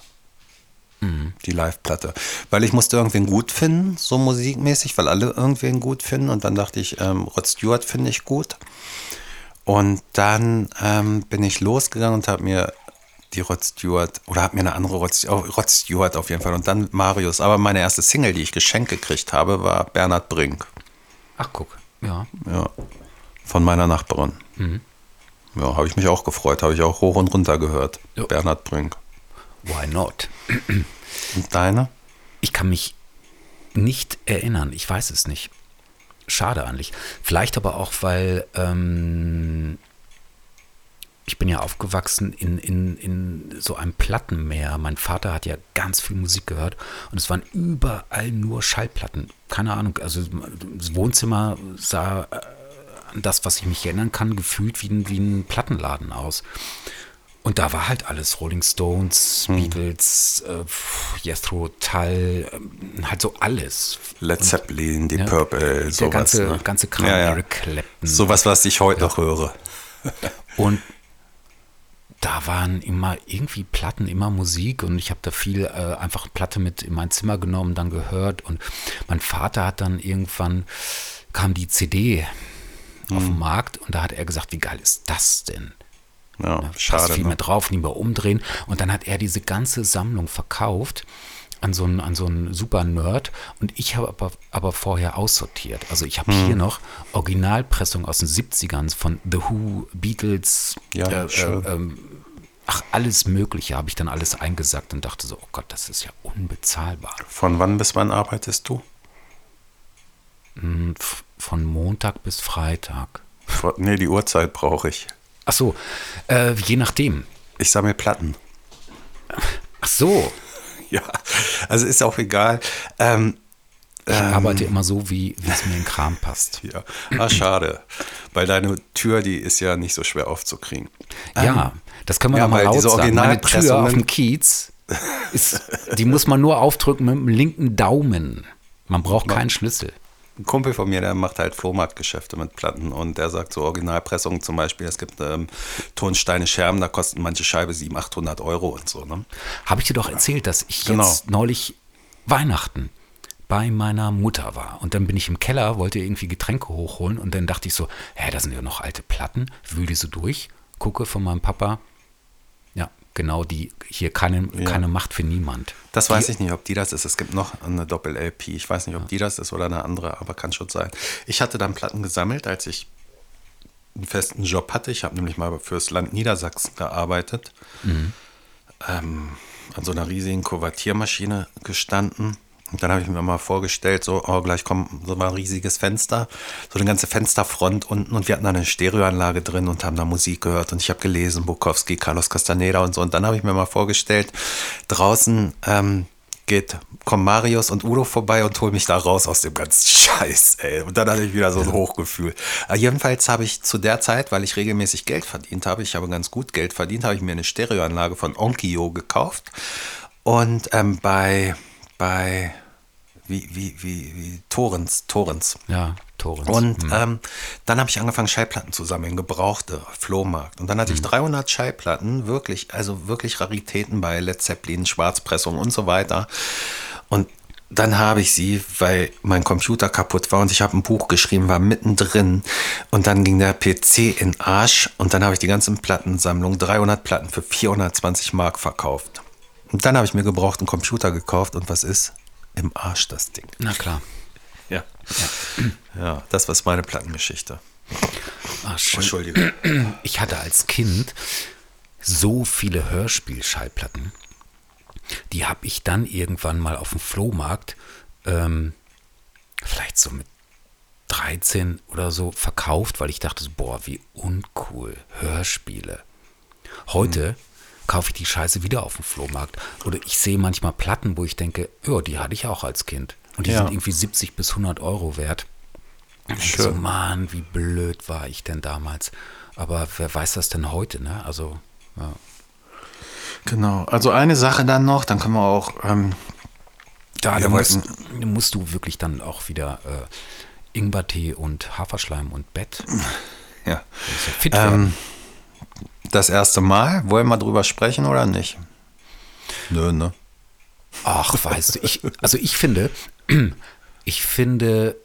[SPEAKER 3] Die Live-Platte. Weil ich musste irgendwen gut finden, so musikmäßig, weil alle irgendwen gut finden. Und dann dachte ich, ähm, Rod Stewart finde ich gut. Und dann ähm, bin ich losgegangen und habe mir die Rod Stewart, oder habe mir eine andere Rod, oh, Rod Stewart auf jeden Fall. Und dann Marius. Aber meine erste Single, die ich geschenkt gekriegt habe, war Bernhard Brink.
[SPEAKER 2] Ach, guck, ja.
[SPEAKER 3] Ja, von meiner Nachbarin. Ja, habe ich mich auch gefreut, habe ich auch hoch und runter gehört.
[SPEAKER 2] Ja.
[SPEAKER 3] Bernhard Brink.
[SPEAKER 2] Why not?
[SPEAKER 3] Und deine?
[SPEAKER 2] Ich kann mich nicht erinnern. Ich weiß es nicht. Schade eigentlich. Vielleicht aber auch, weil ähm, ich bin ja aufgewachsen in, in, in so einem Plattenmeer. Mein Vater hat ja ganz viel Musik gehört und es waren überall nur Schallplatten. Keine Ahnung. Also das Wohnzimmer sah äh, an das, was ich mich erinnern kann, gefühlt wie ein, wie ein Plattenladen aus. Und da war halt alles, Rolling Stones, Beatles, äh, Jethro Tull, ähm, halt so alles.
[SPEAKER 3] Led Zeppelin, die
[SPEAKER 2] Ja,
[SPEAKER 3] Purple,
[SPEAKER 2] der
[SPEAKER 3] sowas.
[SPEAKER 2] ganze,
[SPEAKER 3] ne?
[SPEAKER 2] ganze Kram,
[SPEAKER 3] Ja, ja.
[SPEAKER 2] Eric Clapton.
[SPEAKER 3] Sowas, was ich heute noch höre.
[SPEAKER 2] Und da waren immer irgendwie Platten, immer Musik und ich habe da viel äh, einfach Platte mit in mein Zimmer genommen, dann gehört und mein Vater hat dann irgendwann, kam die CD auf
[SPEAKER 3] Mhm.
[SPEAKER 2] den Markt und da hat er gesagt, wie geil ist das denn?
[SPEAKER 3] Ja,
[SPEAKER 2] Passt
[SPEAKER 3] schade.
[SPEAKER 2] viel
[SPEAKER 3] Ne?
[SPEAKER 2] mehr drauf, nie mehr umdrehen. Und dann hat er diese ganze Sammlung verkauft an so einen, an so einen super Nerd und ich habe aber, aber vorher aussortiert. Also ich habe
[SPEAKER 3] Hm.
[SPEAKER 2] hier noch Originalpressung aus den 70ern von The Who, Beatles,
[SPEAKER 3] Ja,
[SPEAKER 2] äh, äh, ähm, ach, alles Mögliche habe ich dann alles eingesackt und dachte so, oh Gott, das ist ja unbezahlbar.
[SPEAKER 3] Von wann bis wann arbeitest du?
[SPEAKER 2] Hm, Von Montag bis Freitag.
[SPEAKER 3] Nee, die Uhrzeit brauche ich.
[SPEAKER 2] Ach so, äh, je nachdem.
[SPEAKER 3] Ich sammle Platten.
[SPEAKER 2] Ach so, (laughs)
[SPEAKER 3] ja, also ist auch egal. Ähm,
[SPEAKER 2] Ich arbeite immer so, wie es mir in Kram passt. (laughs)
[SPEAKER 3] ja, ah, schade. Weil deine Tür, die ist ja nicht so schwer aufzukriegen.
[SPEAKER 2] Ja, das können wir
[SPEAKER 3] ja,
[SPEAKER 2] mal
[SPEAKER 3] weil
[SPEAKER 2] laut
[SPEAKER 3] diese
[SPEAKER 2] sagen. Meine Tür auf dem Kiez, ist, die muss man nur aufdrücken mit dem linken Daumen. Man braucht keinen Schlüssel.
[SPEAKER 3] Ein Kumpel von mir, der macht halt Flohmarktgeschäfte mit Platten und der sagt so Originalpressungen zum Beispiel, es gibt ähm, Tonsteine Scherben, da kosten manche Scheibe 700, 800 Euro und so. Ne?
[SPEAKER 2] Habe ich dir doch erzählt, dass ich
[SPEAKER 3] Genau.
[SPEAKER 2] jetzt neulich Weihnachten bei meiner Mutter war. Und dann bin ich im Keller, wollte irgendwie Getränke hochholen und dann dachte ich so, hä, da sind ja noch alte Platten. Wühle die so durch, gucke von meinem Papa. Ja, genau die, hier keine, keine Macht für niemand.
[SPEAKER 3] Das weiß ich nicht, ob die das ist. Es gibt noch eine Doppel-LP. Ich weiß nicht, ob die das ist oder eine andere, aber kann schon sein. Ich hatte dann Platten gesammelt, als ich einen festen Job hatte. Ich habe nämlich mal fürs Land Niedersachsen gearbeitet. Ähm, an so einer riesigen Kuvertiermaschine gestanden. Und dann habe ich mir mal vorgestellt, so, oh, gleich kommt so ein riesiges Fenster, so eine ganze Fensterfront unten und wir hatten da eine Stereoanlage drin und haben da Musik gehört und ich habe gelesen, Bukowski, Carlos Castaneda und so. Und dann habe ich mir mal vorgestellt, draußen ähm, geht, kommen Marius und Udo vorbei und holen mich da raus aus dem ganzen (laughs) Scheiß, ey. Und dann hatte ich wieder so ein Hochgefühl. Aber jedenfalls habe ich zu der Zeit, weil ich regelmäßig Geld verdient habe, ich habe ganz gut Geld verdient, habe ich mir eine Stereoanlage von Onkyo gekauft. Und ähm, bei, bei, wie, wie, wie, wie, Torrens, Torrens.
[SPEAKER 2] Ja, Torrens.
[SPEAKER 3] Und ähm, dann habe ich angefangen, Schallplatten zu sammeln, gebrauchte, Flohmarkt. Und dann hatte ich 300 Schallplatten, wirklich, also wirklich Raritäten bei Led Zeppelin, Schwarzpressung und so weiter. Und dann habe ich sie, weil mein Computer kaputt war und ich habe ein Buch geschrieben, war mittendrin und dann ging der PC in Arsch und dann habe ich die ganzen Plattensammlung, 300 Platten für 420 Mark verkauft. Und dann habe ich mir gebraucht einen Computer gekauft und was ist? Im Arsch das Ding.
[SPEAKER 2] Na klar.
[SPEAKER 3] Ja. Ja, das war meine Plattengeschichte.
[SPEAKER 2] Ach, schön.
[SPEAKER 3] Entschuldigung.
[SPEAKER 2] Ich hatte als Kind so viele Hörspielschallplatten. Die habe ich dann irgendwann mal auf dem Flohmarkt, ähm, vielleicht so mit 13 oder so, verkauft, weil ich dachte, so, boah, wie uncool. Hörspiele. Heute kaufe ich die Scheiße wieder auf dem Flohmarkt. Oder ich sehe manchmal Platten, wo ich denke, ja, die hatte ich auch als Kind. Und die
[SPEAKER 3] Ja.
[SPEAKER 2] sind irgendwie 70 bis 100 Euro wert.
[SPEAKER 3] Schön.
[SPEAKER 2] so, Mann, wie blöd war ich denn damals. Aber wer weiß das denn heute, ne? Also, ja.
[SPEAKER 3] Genau. Also eine Sache dann noch, dann können wir auch. Ähm,
[SPEAKER 2] Da
[SPEAKER 3] Wir
[SPEAKER 2] musst, musst du wirklich dann auch wieder äh, Ingwertee und Haferschleim und Bett.
[SPEAKER 3] ja.
[SPEAKER 2] Ja fit werden.
[SPEAKER 3] Das erste Mal, wollen wir drüber sprechen oder nicht? Nö, ne?
[SPEAKER 2] Ach, weißt du, ich, also ich finde, (clears throat) ich finde,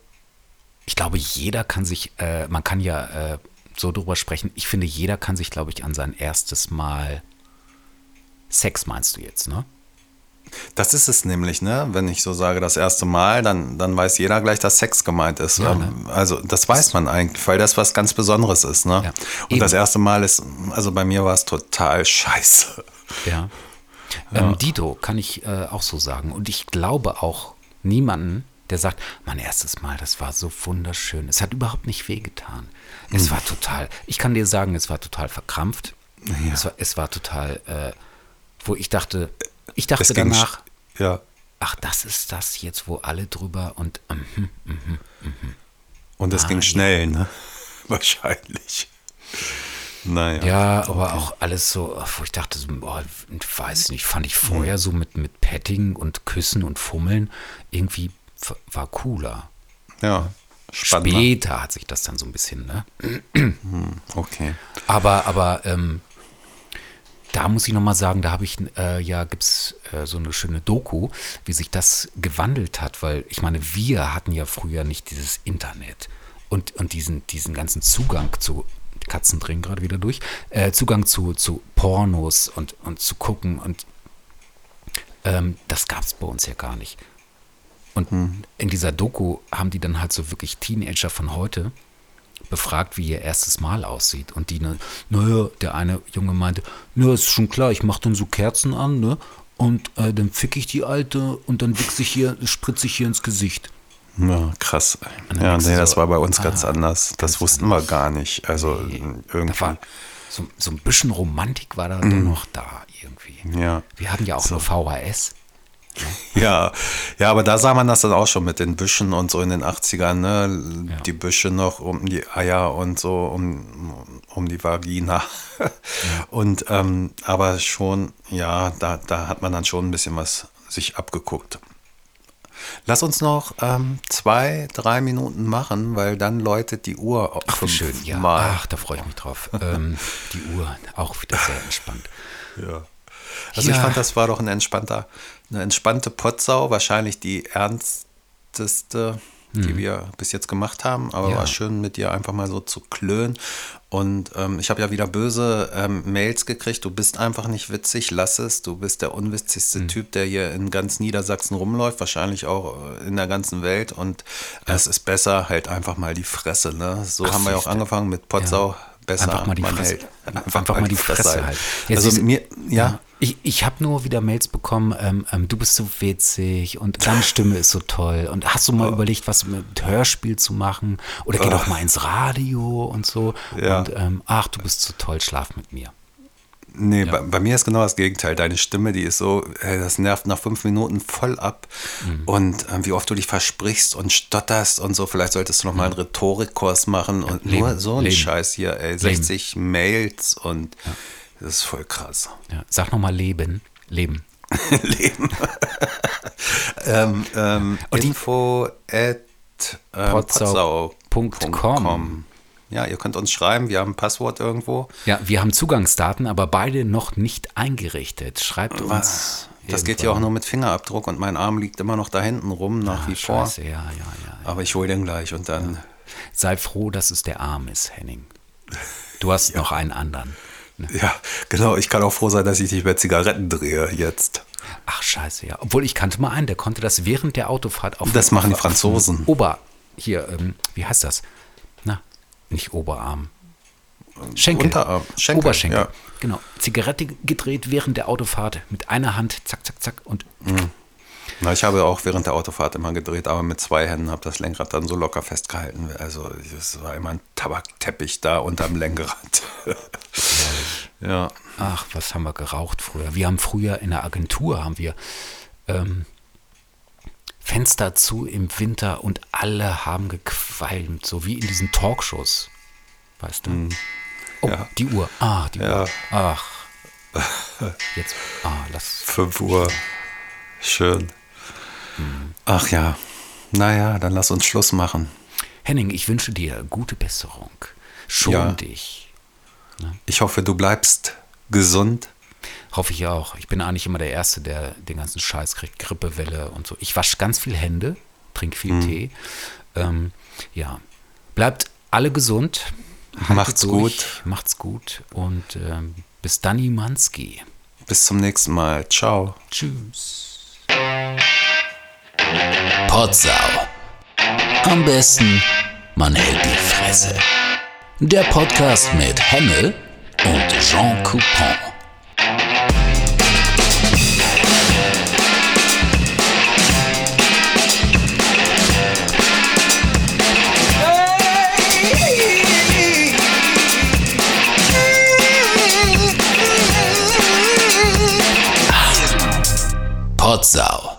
[SPEAKER 2] ich glaube, jeder kann sich, äh, man kann ja äh, so drüber sprechen, ich finde, jeder kann sich, glaube ich, an sein erstes Mal Sex meinst du jetzt, ne?
[SPEAKER 3] Das ist es nämlich, ne? Wenn ich so sage, das erste Mal, dann, dann weiß jeder gleich, dass Sex gemeint ist.
[SPEAKER 2] Ja,
[SPEAKER 3] Ähm, Also das weiß man eigentlich, weil das was ganz Besonderes ist, ne?
[SPEAKER 2] Ja,
[SPEAKER 3] Und das erste Mal ist, also bei mir war es total scheiße.
[SPEAKER 2] Ja. (laughs) Ähm, Dito kann ich äh, auch so sagen. Und ich glaube auch niemanden, der sagt, mein erstes Mal, das war so wunderschön. Es hat überhaupt nicht wehgetan. Es
[SPEAKER 3] Hm.
[SPEAKER 2] war total, ich kann dir sagen, es war total verkrampft. Es, war, es war total, äh, wo ich dachte, ich dachte danach,
[SPEAKER 3] Ja.
[SPEAKER 2] ach, das ist das jetzt, wo alle drüber und mhm, mhm.
[SPEAKER 3] Und es
[SPEAKER 2] Ah,
[SPEAKER 3] ging
[SPEAKER 2] ja.
[SPEAKER 3] schnell, ne? (laughs) Wahrscheinlich. Naja.
[SPEAKER 2] Ja, aber auch alles so, wo ich dachte, so, boah, ich weiß nicht, fand ich vorher so mit, mit Petting und Küssen und Fummeln irgendwie war cooler.
[SPEAKER 3] Ja. Spannend.
[SPEAKER 2] Später hat sich das dann so ein bisschen, ne?
[SPEAKER 3] Okay.
[SPEAKER 2] Aber, aber ähm, da muss ich nochmal sagen, da habe ich, äh, ja, gibt es äh, so eine schöne Doku, wie sich das gewandelt hat, weil ich meine, wir hatten ja früher nicht dieses Internet und, und diesen, diesen ganzen Zugang zu, Katzen drehen gerade wieder durch, äh, Zugang zu, zu Pornos und, und zu gucken und ähm, das gab es bei uns ja gar nicht. Und in dieser Doku haben die dann halt so wirklich Teenager von heute befragt, wie ihr erstes Mal aussieht. Und die, ne, naja, der eine Junge meinte, na, ist schon klar, ich mache dann so Kerzen an, ne? Und äh, dann fick ich die Alte und dann wichse ich hier, spritze ich hier ins Gesicht.
[SPEAKER 3] Ja, krass. Ja, nee, das
[SPEAKER 2] so,
[SPEAKER 3] war bei uns
[SPEAKER 2] ah,
[SPEAKER 3] ganz anders. Das wussten wir gar nicht. Also
[SPEAKER 2] Da
[SPEAKER 3] irgendwie.
[SPEAKER 2] war so, so ein bisschen Romantik war da doch noch da irgendwie.
[SPEAKER 3] Ja.
[SPEAKER 2] Wir hatten ja auch
[SPEAKER 3] So.
[SPEAKER 2] nur VHS.
[SPEAKER 3] Ja, ja, aber da sah man das dann auch schon mit den Büschen und so in den 80ern, ne?
[SPEAKER 2] Ja.
[SPEAKER 3] Die Büsche noch um die Eier und so, um, um die Vagina. Und ähm, aber schon, ja, da, da hat man dann schon ein bisschen was sich abgeguckt. Lass uns noch ähm, zwei, drei Minuten machen, weil dann läutet die Uhr auch
[SPEAKER 2] Ach, schön. Ja.
[SPEAKER 3] Mal.
[SPEAKER 2] Ach, da freue ich mich drauf. (laughs) ähm, die Uhr, auch wieder sehr entspannt.
[SPEAKER 3] Ja. Also ich
[SPEAKER 2] Ja.
[SPEAKER 3] fand, das war doch ein entspannter, eine entspannte Potsau, wahrscheinlich die ernsteste, die wir bis jetzt gemacht haben. Aber.
[SPEAKER 2] Ja.
[SPEAKER 3] war schön mit dir einfach mal so zu klönen. Und ähm, ich habe ja wieder böse ähm, Mails gekriegt. Du bist einfach nicht witzig, lass es. Du bist der unwitzigste
[SPEAKER 2] Mhm.
[SPEAKER 3] Typ, der hier in ganz Niedersachsen rumläuft, wahrscheinlich auch äh, in der ganzen Welt. Und es ist besser, halt einfach mal die Fresse. Ne? So
[SPEAKER 2] Ach,
[SPEAKER 3] haben wir ja auch angefangen mit Potsau.
[SPEAKER 2] Ja.
[SPEAKER 3] Besser,
[SPEAKER 2] Einfach mal die Fresse.
[SPEAKER 3] hält. (laughs)
[SPEAKER 2] Einfach, mal die Fresse halt. Ja,
[SPEAKER 3] also mir, ja.
[SPEAKER 2] Ich, ich habe nur wieder Mails bekommen, ähm, ähm, du bist so witzig und deine Stimme ist so toll. Und hast du mal überlegt, was mit Hörspiel zu machen? Oder geh doch mal ins Radio und so.
[SPEAKER 3] Ja.
[SPEAKER 2] Und ähm, ach, du bist so toll, schlaf mit mir.
[SPEAKER 3] Nee, bei, bei mir ist genau das Gegenteil. Deine Stimme, die ist so, ey, das nervt nach fünf Minuten voll ab.
[SPEAKER 2] Mhm.
[SPEAKER 3] Und ähm, wie oft du dich versprichst und stotterst und so, vielleicht solltest du noch mal einen Rhetorikkurs machen und
[SPEAKER 2] Leben,
[SPEAKER 3] nur so ein
[SPEAKER 2] Leben.
[SPEAKER 3] Scheiß hier, ey, 60 Mails und das ist voll krass.
[SPEAKER 2] Ja, sag nochmal Leben. Leben. (laughs)
[SPEAKER 3] Leben. (laughs) ähm, ähm, info at ähm,
[SPEAKER 2] Potsau com.
[SPEAKER 3] Ja, ihr könnt uns schreiben, wir haben ein Passwort irgendwo.
[SPEAKER 2] Ja, wir haben Zugangsdaten, aber beide noch nicht eingerichtet. Schreibt uns.
[SPEAKER 3] Das geht ja auch nur mit Fingerabdruck und mein Arm liegt immer noch da hinten rum, nach wie vor.
[SPEAKER 2] Scheiße, ja, ja, ja. ja.
[SPEAKER 3] Aber ich hole den gleich und dann.
[SPEAKER 2] Sei froh, dass es der Arm ist, Henning. Du hast (laughs) noch einen anderen.
[SPEAKER 3] Ja, genau. Ich kann auch froh sein, dass ich nicht mehr Zigaretten drehe jetzt.
[SPEAKER 2] Ach, scheiße, ja. Obwohl ich kannte mal einen, der konnte das während der Autofahrt auf
[SPEAKER 3] Das machen die Franzosen.
[SPEAKER 2] Ober, hier, ähm, wie heißt das? Na, nicht Oberarm. Schenkel.
[SPEAKER 3] Unterarm, Schenkel,
[SPEAKER 2] Oberschenkel.
[SPEAKER 3] ja.
[SPEAKER 2] Genau. Zigarette gedreht während der Autofahrt mit einer Hand, zack, zack, zack. Und
[SPEAKER 3] Na, ich habe auch während der Autofahrt immer gedreht, aber mit zwei Händen habe das Lenkrad dann so locker festgehalten. Also es war immer ein Tabakteppich da unterm Lenkrad. Ja.
[SPEAKER 2] ach, was haben wir geraucht früher? Wir haben früher in der Agentur, haben wir ähm, Fenster zu im Winter und alle haben gequalmt, so wie in diesen Talkshows. Weißt du? Oh,
[SPEAKER 3] Ja.
[SPEAKER 2] die Uhr. Ah, die
[SPEAKER 3] Ja.
[SPEAKER 2] Uhr. Ach. (laughs) Jetzt. Ah, lass.
[SPEAKER 3] 5 Uhr. Schön. Ach ja. Naja, dann lass uns Schluss machen.
[SPEAKER 2] Henning, ich wünsche dir gute Besserung. Schon
[SPEAKER 3] Ja.
[SPEAKER 2] dich.
[SPEAKER 3] Ich hoffe, du bleibst gesund.
[SPEAKER 2] Hoffe ich auch. Ich bin eigentlich immer der Erste, der den ganzen Scheiß kriegt. Grippewelle und so. Ich wasche ganz viel Hände, trinke viel
[SPEAKER 3] Mhm.
[SPEAKER 2] Tee. Ähm, ja. Bleibt alle gesund. Haltet
[SPEAKER 3] Macht's
[SPEAKER 2] durch,
[SPEAKER 3] gut.
[SPEAKER 2] Macht's gut. Und ähm, bis dann, Manski.
[SPEAKER 3] Bis zum nächsten Mal. Ciao.
[SPEAKER 2] Tschüss.
[SPEAKER 4] Potsau. Am besten, man hält die Fresse. Der Podcast mit Henne und Jean Coupon. Potsau.